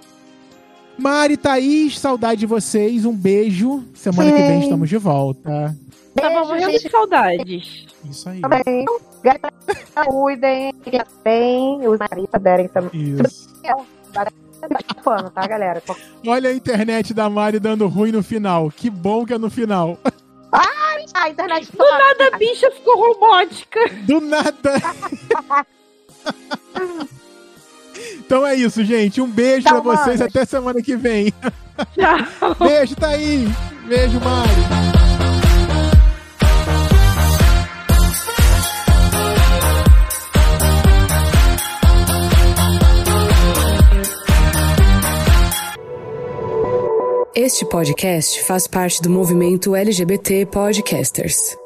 Mari, Thaís, saudade de vocês. Um beijo. Semana Sim. que vem estamos de volta. Tava morrendo de saudades. Isso aí. Também. Cuidem, bem, os maridos derem também. Isso. Pano, tá, galera? Olha a internet da Mari dando ruim no final. Que bom que é no final. Ai, a internet Do nada a bicha ficou robótica. Do nada. Então é isso, gente. Um beijo Tchau, pra vocês. Até semana que vem. Tchau. Beijo, Thaís. Beijo, Mari. Este podcast faz parte do movimento LGBT Podcasters.